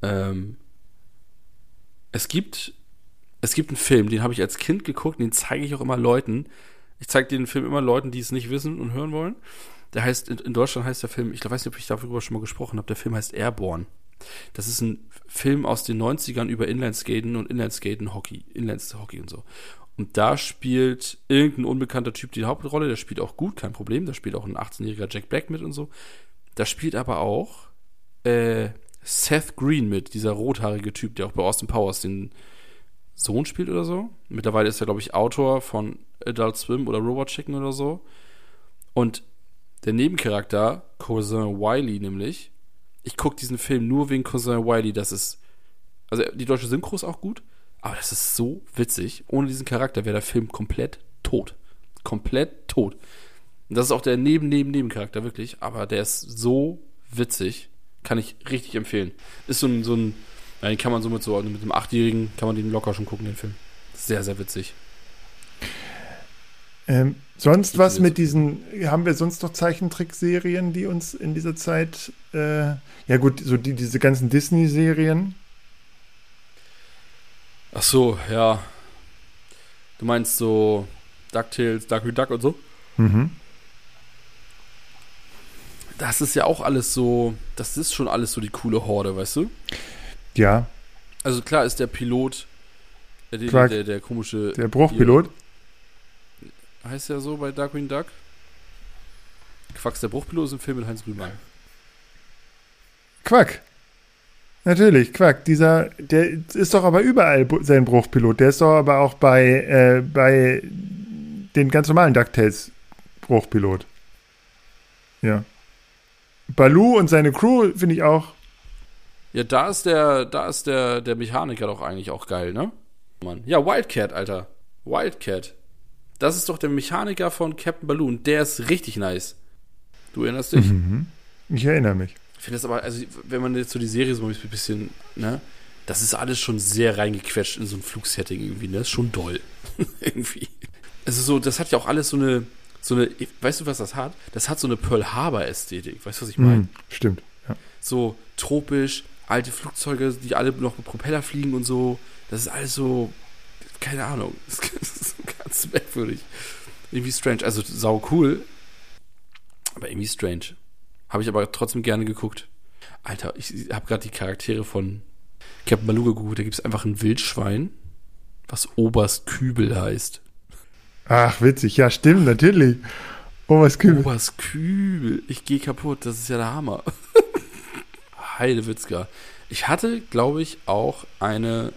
Ähm, es gibt es gibt einen Film, den habe ich als Kind geguckt, den zeige ich auch immer Leuten. Ich zeige den Film immer Leuten, die es nicht wissen und hören wollen. Der heißt, in, Deutschland heißt der Film, ich weiß nicht, ob ich darüber schon mal gesprochen habe, der Film heißt Airborne. Das ist ein Film aus den 90ern über Inlineskaten und Inlineskaten Hockey, Inlineshockey und so. Und da spielt irgendein unbekannter Typ die Hauptrolle, der spielt auch gut, kein Problem. Da spielt auch ein 18-jähriger Jack Black mit und so. Da spielt aber auch äh, Seth Green mit, dieser rothaarige Typ, der auch bei Austin Powers den Sohn spielt oder so. Mittlerweile ist er, glaube ich, Autor von Adult Swim oder Robot Chicken oder so. Und der Nebencharakter, Cousin Wiley nämlich, ich gucke diesen Film nur wegen Cousin Wiley, das ist, also die deutsche Synchro ist auch gut, aber das ist so witzig. Ohne diesen Charakter wäre der Film komplett tot. Komplett tot. Und das ist auch der Neben, Neben, Nebencharakter, wirklich. Aber der ist so witzig. Kann ich richtig empfehlen. Ist so ein, so ein, ja, den kann man so mit so, mit einem Achtjährigen, kann man den locker schon gucken, den Film. Sehr, sehr witzig.
Ähm, sonst was mit diesen, haben wir sonst noch Zeichentrickserien, die uns in dieser Zeit, äh, ja gut, so die, diese ganzen Disney-Serien,
Ach so, ja. Du meinst so DuckTales, Ducky Duck und so? Mhm. Das ist ja auch alles so, das ist schon alles so die coole Horde, weißt du?
Ja.
Also klar ist der Pilot, der, der, der, der komische.
Der Bruchpilot?
Hier, heißt ja so bei Darkwing Duck? Quacks der Bruchpilot ist ein Film mit Heinz Rühmann.
Quack. Natürlich, Quack. Dieser, der ist doch aber überall sein Bruchpilot. Der ist doch aber auch bei, äh, bei den ganz normalen DuckTales Bruchpilot. Ja. Balu und seine Crew finde ich auch.
Ja, da ist der, da ist der, der Mechaniker doch eigentlich auch geil, ne? Mann. Ja, Wildcat, Alter. Wildcat. Das ist doch der Mechaniker von Captain Balloon. Der ist richtig nice. Du erinnerst dich? Mhm.
Ich erinnere mich
finde das aber, also wenn man jetzt so die Serie so ein bisschen, ne, das ist alles schon sehr reingequetscht in so ein Flugsetting irgendwie, ne? Das ist schon doll. irgendwie. Also so, das hat ja auch alles so eine, so eine, weißt du, was das hat? Das hat so eine Pearl Harbor-Ästhetik. Weißt du, was ich meine? Mm,
stimmt, ja.
So tropisch, alte Flugzeuge, die alle noch mit Propeller fliegen und so. Das ist alles so, keine Ahnung. Das ist ganz merkwürdig. Irgendwie strange. Also sau cool, aber irgendwie strange. Habe ich aber trotzdem gerne geguckt. Alter, ich habe gerade die Charaktere von Captain Baloo geguckt. Da gibt es einfach ein Wildschwein, was Oberst Kübel heißt.
Ach, witzig. Ja, stimmt, natürlich. Oberst Kübel.
Oberst Kübel. Ich gehe kaputt. Das ist ja der Hammer. Heidewitzka. Ich hatte, glaube ich, auch eine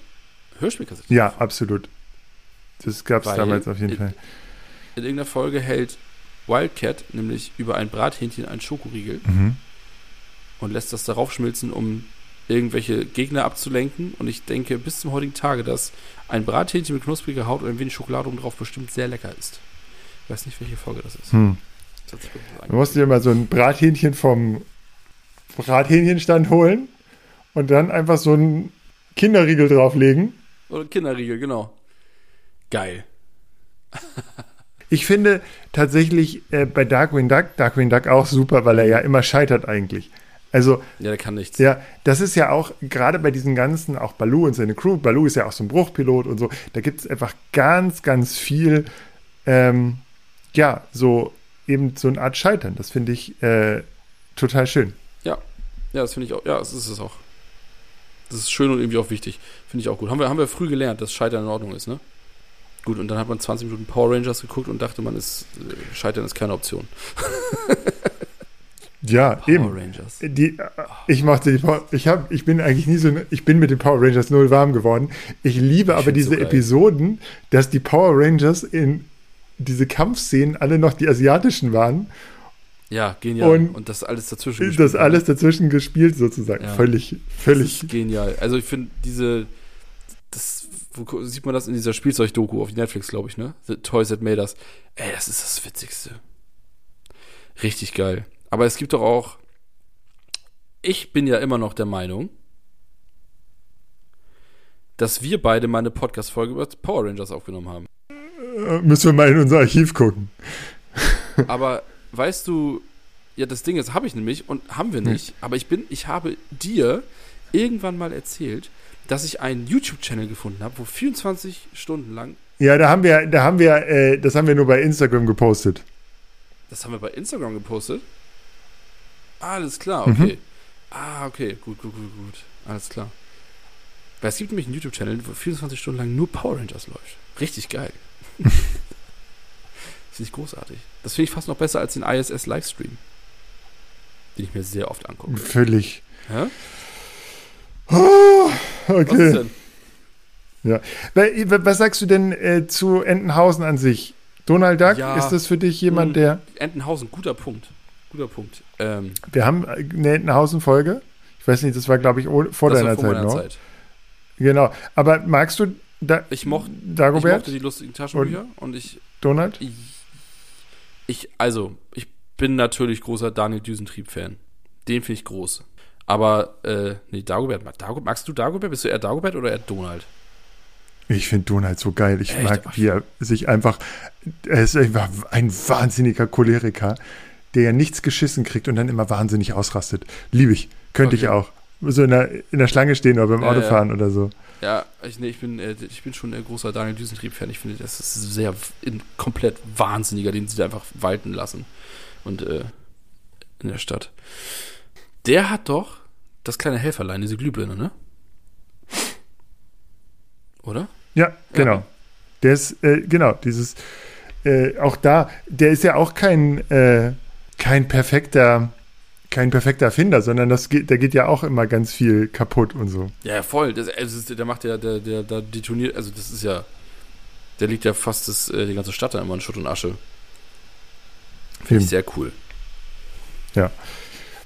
Hörspielkassette.
Ja, absolut. Das gab es damals auf jeden
in,
Fall.
In irgendeiner Folge hält Wildcat nämlich über ein Brathähnchen einen Schokoriegel mhm. und lässt das darauf schmilzen, um irgendwelche Gegner abzulenken. Und ich denke bis zum heutigen Tage, dass ein Brathähnchen mit knuspriger Haut und ein wenig Schokolade oben drauf bestimmt sehr lecker ist. Ich weiß nicht, welche Folge das ist. Hm.
Das du musst dir mal so ein Brathähnchen vom Brathähnchenstand holen und dann einfach so einen Kinderriegel drauflegen.
Oder Kinderriegel, genau. Geil.
Ich finde tatsächlich äh, bei Darkwing Duck, Darkwing Duck auch super, weil er ja immer scheitert eigentlich. Also,
ja, der kann nichts.
Ja, das ist ja auch, gerade bei diesen ganzen, auch Baloo und seine Crew, Baloo ist ja auch so ein Bruchpilot und so, da gibt es einfach ganz, ganz viel, ähm, ja, so eben so eine Art Scheitern. Das finde ich äh, total schön.
Ja, ja, das finde ich auch, ja, das ist es auch. Das ist schön und irgendwie auch wichtig. Finde ich auch gut. Haben wir, haben wir früh gelernt, dass Scheitern in Ordnung ist, ne? Gut, und dann hat man 20 Minuten Power Rangers geguckt und dachte, man ist, äh, Scheitern ist keine Option.
ja, Power eben. Rangers. Die, äh, ich mochte die Power, ich habe, ich bin eigentlich nie so, ich bin mit den Power Rangers null warm geworden. Ich liebe ich aber diese so Episoden, dass die Power Rangers in diese Kampfszenen alle noch die asiatischen waren.
Ja, genial. Und, und das alles dazwischen
gespielt. Das alles dazwischen gespielt sozusagen. Ja. Völlig, völlig.
genial. Also ich finde diese, das wo sieht man das in dieser Spielzeug-Doku auf Netflix, glaube ich, ne? The Toys That Made Us. Ey, das ist das Witzigste. Richtig geil. Aber es gibt doch auch. Ich bin ja immer noch der Meinung, dass wir beide mal eine Podcast-Folge über Power Rangers aufgenommen haben.
Äh, müssen wir mal in unser Archiv gucken.
Aber weißt du, ja, das Ding ist, habe ich nämlich und haben wir nicht, hm. aber ich bin, ich habe dir irgendwann mal erzählt, dass ich einen YouTube-Channel gefunden habe, wo 24 Stunden lang.
Ja, da haben wir, da haben wir, äh, das haben wir nur bei Instagram gepostet.
Das haben wir bei Instagram gepostet? Alles klar, mhm. okay. Mhm. Ah, okay, gut, gut, gut, gut. Alles klar. Weil es gibt nämlich einen YouTube-Channel, wo 24 Stunden lang nur Power Rangers läuft. Richtig geil. finde ich großartig. Das finde ich fast noch besser als den ISS-Livestream, den ich mir sehr oft angucke.
Völlig.
Hä?
Oh,
Was
okay.
denn?
Ja. Wa- Was sagst du denn äh, zu Entenhausen an sich? Donald Duck,
Ja.
ist das für dich jemand,
Mm.
der.
Entenhausen, guter Punkt. Guter Punkt. Ähm,
Wir haben eine Entenhausen-Folge. Ich weiß nicht, das war, glaube ich, vor deiner
vor
Zeit noch.
Zeit.
Genau. Aber magst du da,
Ich, moch, ich
Dagobert,
mochte die lustigen Taschenbücher und ich,
Donald?
ich, ich, also, ich bin natürlich großer Daniel Düsentrieb-Fan. Den finde ich groß. Aber, äh, nee, Dagobert, mag- Dago, magst du Dagobert? Bist du eher Dagobert oder eher Donald?
Ich finde Donald so geil. Ich
Echt?
mag, wie er sich einfach. Er ist einfach ein wahnsinniger Choleriker, der ja nichts geschissen kriegt und dann immer wahnsinnig ausrastet. Liebe ich. Könnte ich
Okay.
auch. So in der, in der Schlange stehen oder beim
Ja,
Autofahren oder so.
Ja, ich, nee, ich, bin, äh, ich bin schon ein großer Daniel Düsentrieb-Fan. Ich finde, das ist sehr in, komplett wahnsinniger, den sie da einfach walten lassen. Und äh, in der Stadt. Der hat doch das kleine Helferlein, diese Glühbirne, ne? Oder?
Ja, genau.
Ja.
Der ist, äh, genau, dieses, äh, auch da, der ist ja auch kein, äh, kein perfekter, kein perfekter Erfinder, sondern das geht, der geht ja auch immer ganz viel kaputt und so.
Ja, voll. Das, ist, der macht ja, der, der, der detoniert, also das ist ja, der liegt ja fast das, äh, die ganze Stadt da immer in Schutt und Asche. Finde ich sehr cool.
Ja.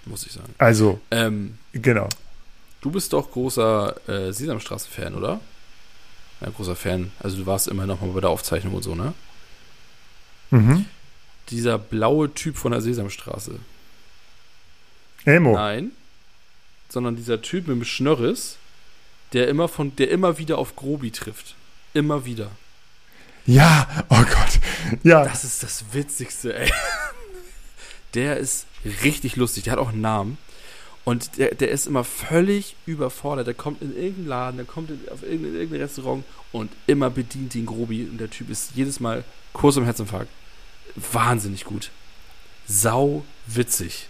Muss ich sagen.
Also,
Ähm,
genau.
Du bist doch großer äh, Sesamstraße-Fan, oder? Ja, großer Fan. Also du warst immer noch mal bei der Aufzeichnung und so, ne?
Mhm.
Dieser blaue Typ von der Sesamstraße.
Elmo.
Nein. Sondern dieser Typ mit dem Schnörres, der immer von, der immer wieder auf Grobi trifft. Immer wieder.
Ja, oh Gott. Ja,
Das ist das Witzigste, ey. Der ist richtig lustig. Der hat auch einen Namen. Und der, der ist immer völlig überfordert. Der kommt in irgendeinen Laden, der kommt in, auf irgendein, irgendein Restaurant und immer bedient den Grobi. Und der Typ ist jedes Mal kurz im Herzinfarkt. Wahnsinnig gut. Sau witzig.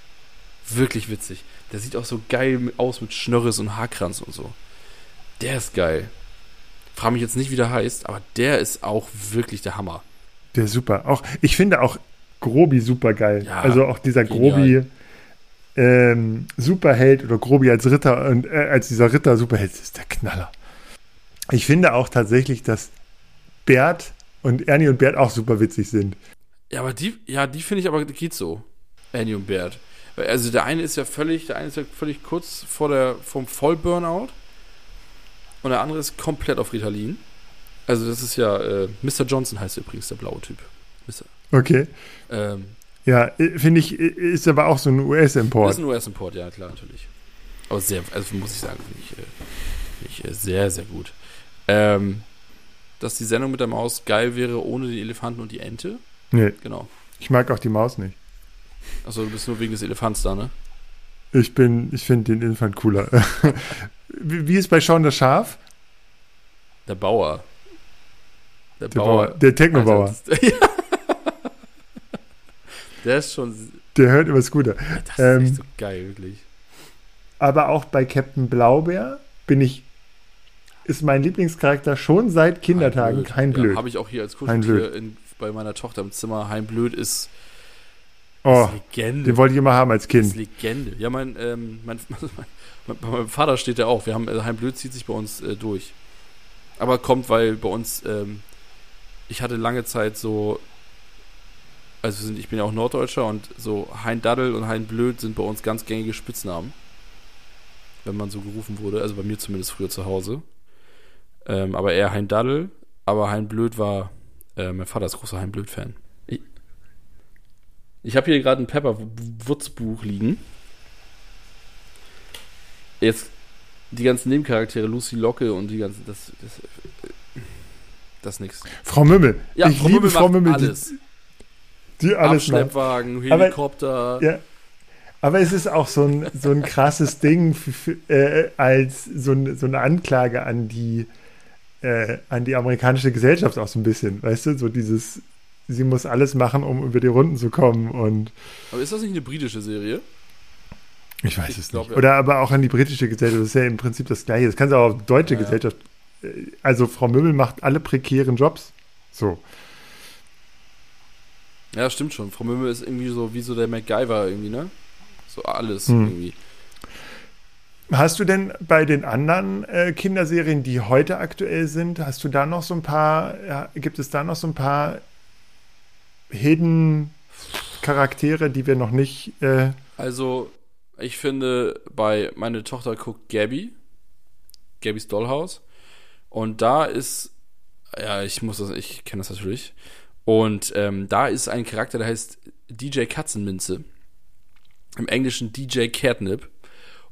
Wirklich witzig. Der sieht auch so geil aus mit Schnörres und Haarkranz und so. Der ist geil. Frag mich jetzt nicht, wie der heißt, aber der ist auch wirklich der Hammer.
der ist super. Auch, ich finde auch Grobi super geil.
Ja,
also auch dieser
genial.
Grobi ähm, Superheld oder Grobi als Ritter und äh, als dieser Ritter Superheld ist der Knaller. Ich finde auch tatsächlich, dass Bert und Ernie und Bert auch super witzig sind.
Ja, aber die, ja, die finde ich aber geht so. Annie und Bert. Also der eine ist ja völlig, der eine ist ja völlig kurz vor der, vom Vollburnout und der andere ist komplett auf Ritalin. Also das ist ja, äh, Mr. Johnson heißt übrigens der blaue Typ. Mr.
Okay.
Ähm,
Ja, finde ich, ist aber auch so ein US-Import.
ist ein US-Import, ja klar, natürlich. Aber sehr, also muss ich sagen, finde ich, äh, finde ich äh, sehr, sehr gut. Ähm, dass die Sendung mit der Maus geil wäre ohne den Elefanten und die Ente.
Nee,
Genau.
ich mag auch die Maus nicht.
Achso, du bist nur wegen des Elefants da, ne?
Ich bin, ich finde den Infant cooler. wie, wie ist bei Sean das Schaf?
Der Bauer. Der,
Der Bauer, der Technobauer.
Das- ja. Der ist schon.
Der hört immer Scooter.
Das ist
Ähm,
echt so geil, wirklich.
Aber auch bei Captain Blaubeer bin ich, ist mein Lieblingscharakter schon seit Kindertagen kein Blöd.
Ja, Habe ich auch hier als Kuscheltier in, bei meiner Tochter im Zimmer. Hein Blöd ist,
oh,
ist Legende.
den wollte ich immer haben als
ist
Kind.
Legende. Ja, mein, ähm, mein, mein, bei meinem Vater steht der auch. Wir haben, also Hein Blöd zieht sich bei uns äh, durch. Aber kommt, weil bei uns, ähm, ich hatte lange Zeit so, also sind, ich bin ja auch Norddeutscher und so Hein Daddel und Hein Blöd sind bei uns ganz gängige Spitznamen. Wenn man so gerufen wurde, also bei mir zumindest früher zu Hause. Ähm, aber eher Hein Daddel, aber Hein Blöd war, äh, mein Vater ist großer Hein Blöd-Fan. Ich, ich habe hier gerade ein Pepper-Wutz-Buch liegen. Jetzt die ganzen Nebencharaktere, Lucy Locke und die ganzen, das, das, das ist nix.
Frau Mümmel.
Ja,
ich
Frau
liebe
Mümmel
Frau Mümmel,
alles.
die, die alles.
Abschleppwagen,
Aber-
Helikopter.
Ja. Aber es ist auch so ein, so ein krasses Ding für, für, äh, als so, ein, so eine Anklage an die, äh, an die amerikanische Gesellschaft auch so ein bisschen. Weißt du, so dieses, sie muss alles machen, um über die Runden zu kommen und
Aber ist das nicht eine britische Serie?
ich weiß
Ich
es
glaub,
nicht.
ja.
Oder aber auch an die britische Gesellschaft. Das ist ja im Prinzip das Gleiche. Das kannst du auch auf deutsche
Ja, ja.
Gesellschaft. äh, Also Frau Möbel macht alle prekären Jobs. So.
Ja, stimmt schon. Frau Möhme ist irgendwie so wie so der MacGyver irgendwie, ne? So alles hm. irgendwie.
Hast du denn bei den anderen äh, Kinderserien, die heute aktuell sind, hast du da noch so ein paar, ja, gibt es da noch so ein paar Hidden Charaktere, die wir noch nicht. Äh
also, ich finde, bei meine Tochter guckt Gabby, Gabby's Dollhouse. Und da ist, ja, ich muss das, ich kenne das natürlich. Und ähm, da ist ein Charakter, der heißt DJ Katzenminze. Im Englischen DJ Catnip.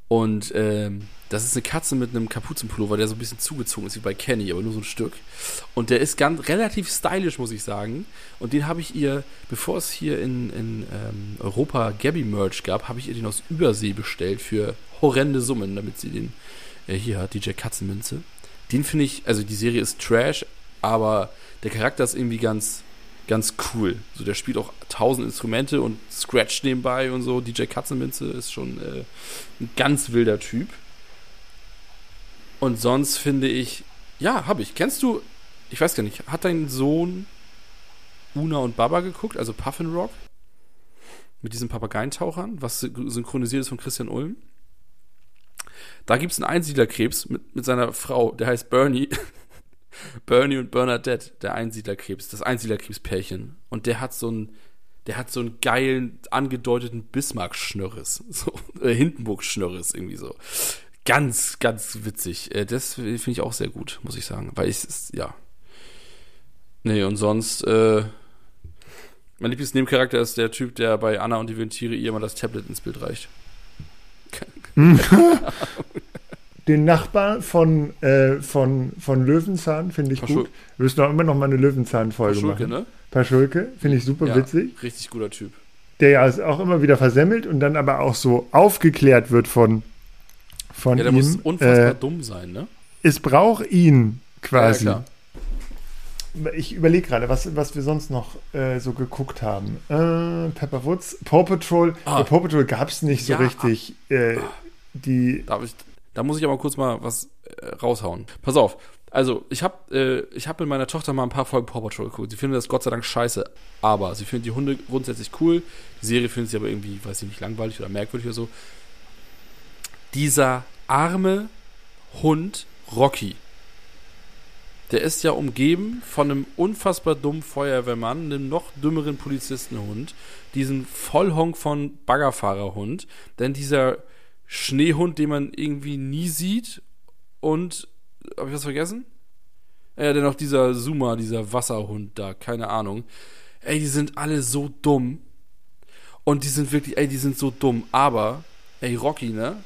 Und ähm, das ist eine Katze mit einem Kapuzenpullover, der so ein bisschen zugezogen ist wie bei Kenny, aber nur so ein Stück. Und der ist ganz relativ stylisch, muss ich sagen. Und den habe ich ihr, bevor es hier in, in ähm, Europa Gabby Merch gab, habe ich ihr den aus Übersee bestellt für horrende Summen, damit sie den äh, hier hat, DJ Katzenminze. Den finde ich, also die Serie ist Trash, aber der Charakter ist irgendwie ganz ganz cool. So, der spielt auch tausend Instrumente und scratcht nebenbei und so. DJ Katzenminze ist schon äh, ein ganz wilder Typ. Und sonst finde ich, ja, habe ich. Kennst du, ich weiß gar nicht, hat dein Sohn Una und Baba geguckt, also Puffin Rock? Mit diesen Papageientauchern, was synchronisiert ist von Christian Ulm? Da gibt es einen Einsiedlerkrebs mit, mit seiner Frau, der heißt Bernie. Bernie und Bernadette, der Einsiedlerkrebs, das Einsiedlerkrebspärchen. Und der hat so einen, der hat so einen geilen, angedeuteten Bismarck-Schnörres. So, äh, Hindenburg-Schnörres irgendwie so. Ganz, ganz witzig. Äh, das finde ich auch sehr gut, muss ich sagen. Weil ich, ist, ja. Nee, und sonst, äh, mein Lieblingsnebencharakter ist der Typ, der bei Anna und die Ventiere ihr mal das Tablet ins Bild reicht.
den Nachbar von, äh, von, von Löwenzahn finde ich Paschul gut. Wir müssen auch immer noch mal eine Löwenzahn-Folge machen. Ne? Paschulke, finde ich super ja, witzig.
Richtig guter Typ.
Der ja auch immer wieder versemmelt und dann aber auch so aufgeklärt wird von, von ja, der ihm. muss
unfassbar äh, dumm sein, ne?
Es braucht ihn quasi. Ja, ich überlege gerade, was, was wir sonst noch äh, so geguckt haben. Äh, Pepper Woods, Paw Patrol. Ah. Paw Patrol gab es nicht so richtig. Äh, die
Darf ich, da muss ich aber kurz mal was äh, raushauen. Pass auf. Also, ich habe äh, ich hab mit meiner Tochter mal ein paar Folgen Paw Patrol geguckt. Sie findet das Gott sei Dank scheiße, aber sie findet die Hunde grundsätzlich cool. Die Serie findet sie aber irgendwie, weiß ich nicht, langweilig oder merkwürdig oder so. Dieser arme Hund Rocky, der ist ja umgeben von einem unfassbar dummen Feuerwehrmann, einem noch dümmeren Polizistenhund, diesen Vollhonk von Baggerfahrerhund, denn dieser Schneehund, den man irgendwie nie sieht. Und, habe ich was vergessen? Ja, dann noch dieser Zuma, dieser Wasserhund da, keine Ahnung. Ey, die sind alle so dumm. Und die sind wirklich, ey, die sind so dumm. Aber, ey, Rocky, ne?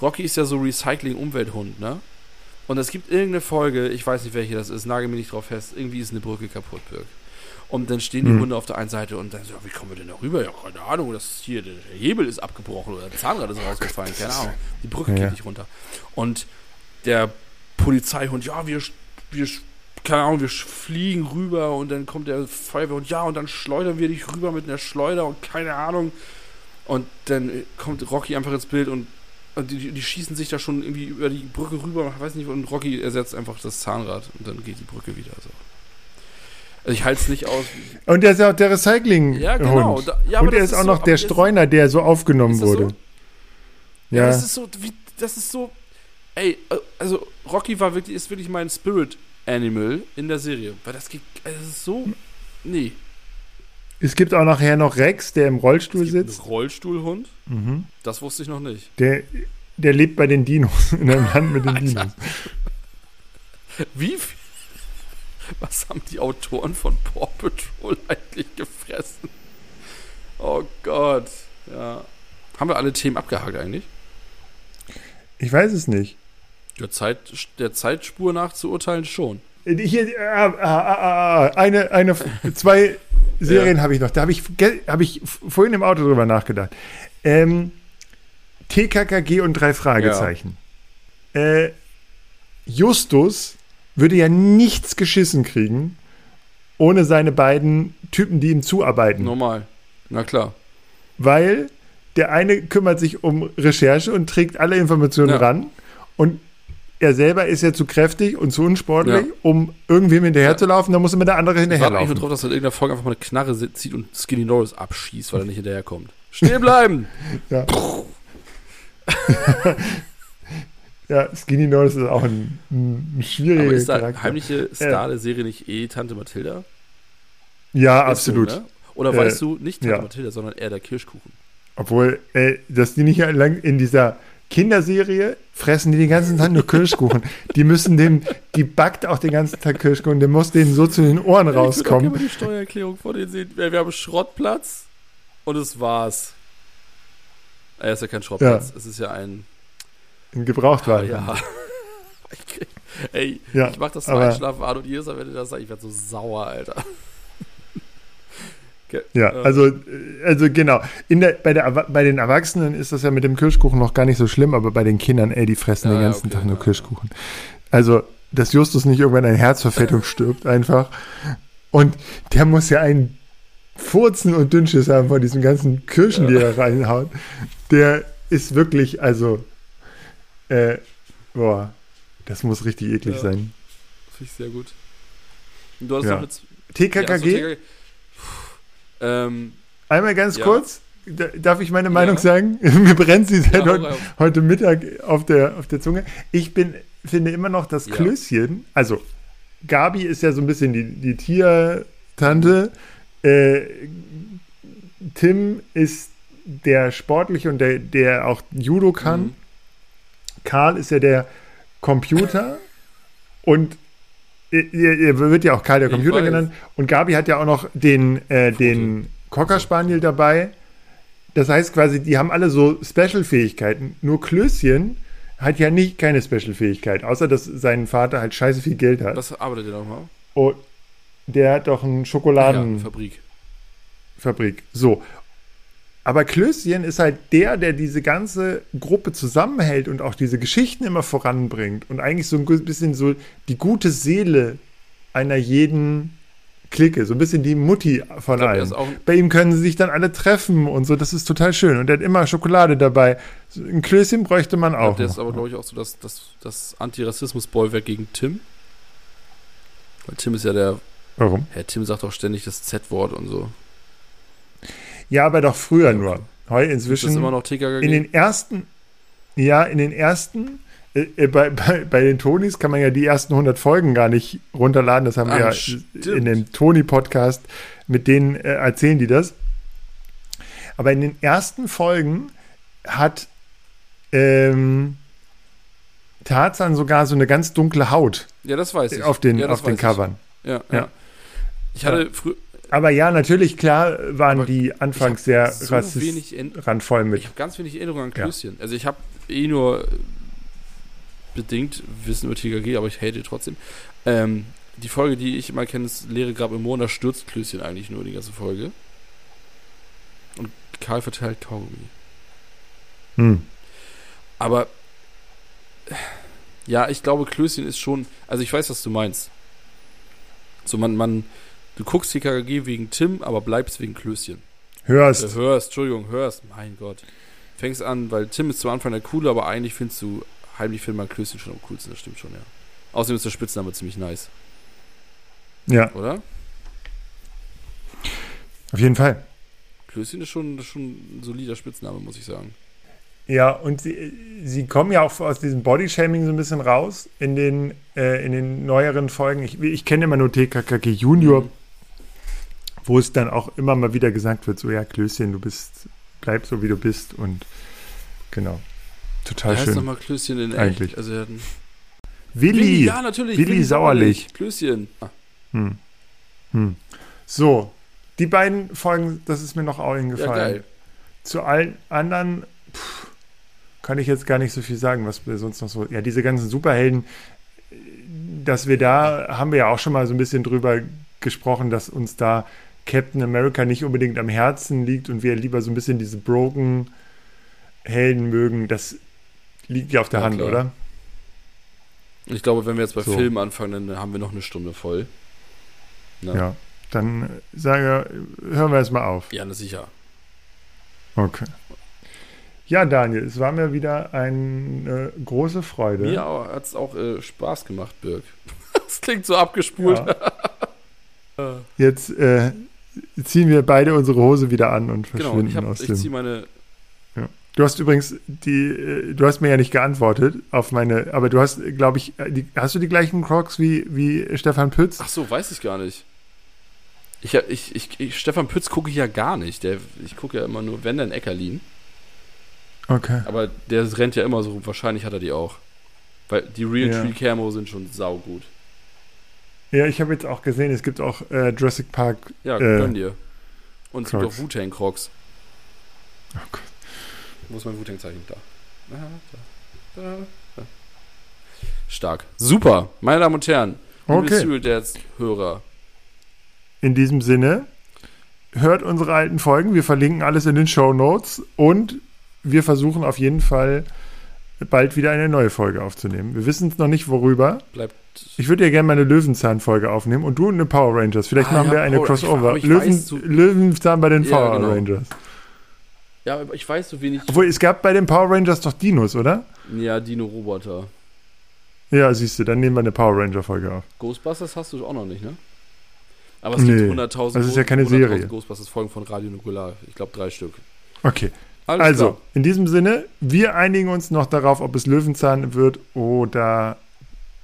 Rocky ist ja so Recycling-Umwelthund, ne? Und es gibt irgendeine Folge, ich weiß nicht welche das ist, nagel mir nicht drauf fest, irgendwie ist eine Brücke kaputt, Birk. Und dann stehen die hm. Hunde auf der einen Seite und dann so, wie kommen wir denn da rüber? Ja, keine Ahnung, das hier, der Hebel ist abgebrochen oder der Zahnrad ist rausgefallen, keine Ahnung. Die Brücke ja. geht nicht runter. Und der Polizeihund, ja, wir, wir, keine Ahnung, wir fliegen rüber und dann kommt der Feuerwehrhund, ja, und dann schleudern wir dich rüber mit einer Schleuder und keine Ahnung. Und dann kommt Rocky einfach ins Bild und, und die, die, schießen sich da schon irgendwie über die Brücke rüber, ich weiß nicht, und Rocky ersetzt einfach das Zahnrad und dann geht die Brücke wieder so. Also ich halte es nicht aus.
Und der ist ja auch der Recycling-Hund. Ja, genau. Da, ja, und er ist, ist auch so, noch der Streuner, der so aufgenommen wurde. So?
Ja. ja. Das ist so, wie, das ist so. Ey, äh, also Rocky war wirklich, ist wirklich mein Spirit Animal in der Serie. Weil das geht, also das ist so. Nee.
Es gibt auch nachher noch Rex, der im Rollstuhl es gibt sitzt.
Einen Rollstuhlhund? Mhm. Das wusste ich noch nicht.
Der, der lebt bei den Dinos, in einem Land mit den. Dinos.
Wie viel? Was haben die Autoren von Paw Patrol eigentlich gefressen? Oh Gott. Ja. Haben wir alle Themen abgehakt eigentlich?
Ich weiß es nicht.
Der, Zeit, der Zeitspur nach zu urteilen schon.
Hier, äh, äh, äh, eine, eine, zwei Serien ja. habe ich noch. Da habe ich, hab ich vorhin im Auto drüber nachgedacht. Ähm, TKKG und drei Fragezeichen. Ja. Äh, Justus würde ja nichts geschissen kriegen, ohne seine beiden Typen, die ihm zuarbeiten.
Normal. Na klar.
Weil der eine kümmert sich um Recherche und trägt alle Informationen ja. ran und er selber ist ja zu kräftig und zu unsportlich,
Ja.
um irgendwem hinterherzulaufen, dann muss immer der andere
Ich warte
hinterherlaufen.
drauf, dass er in irgendeiner Folge einfach mal eine Knarre zieht und Skinny Norris abschießt, weil er nicht hinterherkommt. Stehen bleiben!
Ja. ja, Skinny Norris ist auch ein, ein schwieriger
Aber ist da
Charakter.
heimliche Star der Serie nicht eh Tante Mathilda?
ja,
so,
absolut.
ne? Oder
Äh,
weißt du, nicht Tante
ja.
Mathilda, sondern eher der Kirschkuchen.
Obwohl, äh, dass die nicht lang in dieser Kinderserie fressen die den ganzen Tag nur Kirschkuchen. die müssen dem, die backt auch den ganzen Tag Kirschkuchen, der muss denen so zu den Ohren
Ich
rauskommen.
gerne mal die Steuererklärung vor denen sehen. Wir wir haben Schrottplatz und es war's. Er ist ja kein Schrottplatz, es ist ja ein.
Ein Gebrauchtwagen.
Ja. Ich ey,
Ja,
ich mach das zum Einschlafen an und jedes Mal, wenn du das sagst, ich werde so sauer, Alter. Okay,
Ja,
äh,
also, also genau. In der, bei, der, bei den Erwachsenen ist das ja mit dem Kirschkuchen noch gar nicht so schlimm, aber bei den Kindern, ey, die fressen
Ja,
den
ja,
ganzen
okay,
Tag nur
ja,
Kirschkuchen. Also, dass Justus nicht irgendwann an Herzverfettung stirbt, einfach. Und der muss ja einen Furzen und Dünnschiss haben von diesem ganzen Kirschen, die er reinhaut. Der ist wirklich, also, äh, boah, das muss richtig eklig
Ja.
sein.
Finde ich sehr gut. Und du hast
Ja.
noch mit.
TKKG,
Ja, achso, Puh. ähm,
einmal ganz
Ja.
kurz. Da- Darf ich meine Meinung sagen? Mir brennt sie seit
ja,
heute, Mittag auf der, auf der Zunge. Ich bin, finde immer noch das. Klößchen, also Gabi ist ja so ein bisschen die, die Tiertante. Äh, Tim ist der Sportliche und der, der auch Judo kann.
Mhm.
Karl ist ja der Computer und er, er wird ja auch Karl der Computer genannt. Und Gabi hat ja auch noch den, äh, den Cocker Spaniel dabei. Das heißt quasi, die haben alle so Special-Fähigkeiten. Nur Klößchen hat ja nicht keine Special-Fähigkeit, außer dass sein Vater halt scheiße viel Geld hat.
Was arbeitet ihr nochmal?
Und der hat doch eine
Ja,
Schokoladenfabrik.
Fabrik.
So. Aber Klößchen ist halt der, der diese ganze Gruppe zusammenhält und auch diese Geschichten immer voranbringt und eigentlich so ein bisschen so die gute Seele einer jeden Clique, so ein bisschen die Mutti von
glaub,
allen. Bei ihm können sie sich dann alle treffen und so, das ist total schön. Und er hat immer Schokolade dabei. Ein Klößchen bräuchte man auch.
der ist aber, glaube ich, auch so das, das, das Antirassismus-Bollwerk gegen Tim. Weil Tim ist ja der.
Warum?
Herr Tim sagt auch ständig das Z-Wort und so.
Ja, aber doch früher nur. Heute
Ist das
inzwischen.
immer noch TKKG?
In den ersten, ja, in den ersten, äh, äh, bei, bei, bei den Tonys kann man ja die ersten 100 Folgen gar nicht runterladen. Das haben
Ah,
wir ja
stimmt.
in dem Tony-Podcast, mit denen äh, erzählen die das. Aber in den ersten Folgen hat ähm, Tarzan sogar so eine ganz dunkle Haut
ja, das weiß ich.
auf den,
ja,
auf den Covern.
Ich. Ja,
Ja.
ja. Ich hatte früher
Aber ja, natürlich, klar waren
Aber
die anfangs sehr
so in,
randvoll mit.
Ich habe ganz wenig Erinnerungen an
Ja.
Klößchen. Also ich habe eh nur bedingt Wissen über TKG, aber ich hate trotzdem. Ähm, die Folge, die ich immer kenne, ist Leere Grab im Mond, da stürzt Klößchen eigentlich nur die ganze Folge. Und Karl verteilt Kaugummi.
Hm.
Aber ja, ich glaube, Klößchen ist schon. Also ich weiß, was du meinst. So, man, man, du guckst TKG wegen Tim, aber bleibst wegen Klößchen.
Hörst.
Äh, hörst, Entschuldigung, hörst, mein Gott. Fängst an, weil Tim ist zu Anfang der Coole, aber eigentlich findest du, heimlich man Klößchen schon am coolsten, das stimmt schon, ja. Außerdem ist der Spitzname ziemlich nice,
Ja,
oder?
auf jeden Fall.
Klößchen ist schon, ist schon ein solider Spitzname, muss ich sagen.
Ja, und sie, sie kommen ja auch aus diesem Bodyshaming so ein bisschen raus in den, äh, in den neueren Folgen. Ich, ich kenne immer nur TKKG Junior,
Mhm.
Wo es dann auch immer mal wieder gesagt wird, so ja, Klößchen, du bist, bleib so wie du bist und genau. Total
heißt
schön.
nochmal Klößchen in
Eigentlich.
echt? Also hat einen
Willi.
ja, natürlich.
Willi Sauerlich.
Klößchen. Ah,
Hm. Hm. So, die beiden Folgen, das ist mir noch auch
ja,
eingefallen.
geil.
Zu allen anderen pff, kann ich jetzt gar nicht so viel sagen, was wir sonst noch so. Ja, diese ganzen Superhelden, dass wir da, haben wir ja auch schon mal so ein bisschen drüber gesprochen, dass uns da Captain America nicht unbedingt am Herzen liegt und wir lieber so ein bisschen diese broken Helden mögen. Das liegt ja auf der
Ja,
Hand,
klar.
oder?
Ich glaube, wenn wir jetzt bei
So.
Filmen anfangen, dann haben wir noch eine Stunde voll. Na?
Ja. Dann äh, sage, hören wir jetzt mal auf.
Ja, na sicher.
Okay. Ja, Daniel, es war mir wieder eine große Freude.
Mir hat es auch äh, Spaß gemacht, Birg. Das klingt so abgespult.
Ja. Jetzt äh, ziehen wir beide unsere Hose wieder an und verschwinden
genau,
ich hab,
aus ich dem. meine.
Ja. Du hast übrigens die, äh, du hast mir ja nicht geantwortet auf meine, aber du hast, glaube ich, die, hast du die gleichen Crocs wie, wie Stefan Pütz?
Ach so, weiß ich gar nicht. Ich, ich, ich, ich Stefan Pütz gucke ich ja gar nicht. Der, ich gucke ja immer nur, wenn dann Eckerlin.
Okay.
Aber der rennt ja immer so, wahrscheinlich hat er die auch. Weil die Real ja. Tree Camo sind schon saugut.
Ja, ich habe jetzt auch gesehen, es gibt auch äh, Jurassic Park.
Ja, äh, gönn dir. Und es Crocs. gibt auch Wu-Tang Crocs. Oh Gott. Wo ist mein Wu-Tang-Zeichen? Da. Da, da, da. Stark. Super. Meine Damen und Herren.
Okay.
Liebe Hörer.
In diesem Sinne, hört unsere alten Folgen. Wir verlinken alles in den Show Notes und wir versuchen auf jeden Fall bald wieder eine neue Folge aufzunehmen. Wir wissen es noch nicht, worüber.
Bleibt.
Ich würde ja gerne mal eine Löwenzahn-Folge aufnehmen und du eine Power Rangers. Vielleicht ah, machen ja, wir eine Power, Crossover.
Ich, Löwen,
weiß, Löwenzahn bei den ja, Power genau. Rangers.
Ja, aber ich weiß so wenig.
Obwohl, es gab bei den Power Rangers doch Dinos, oder?
Ja, Dino-Roboter.
Ja, siehst du, dann nehmen wir eine Power Ranger-Folge auf.
Ghostbusters hast du auch noch nicht, ne? Aber es nee, gibt 100.000
das ist ja keine Serie.
Ghostbusters-Folgen von Radio Nukular. Ich glaube, drei Stück.
Okay. Alles also, klar. in diesem Sinne, wir einigen uns noch darauf, ob es Löwenzahn wird oder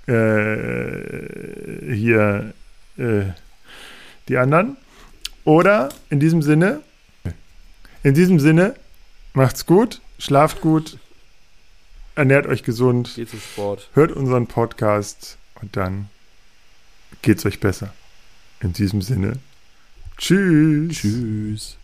äh, hier äh, die anderen. Oder in diesem Sinne, in diesem Sinne, macht's gut, schlaft gut, ernährt euch gesund,
geht zum Sport,
hört unseren Podcast und dann geht's euch besser. In diesem Sinne, tschüss.
Tschüss.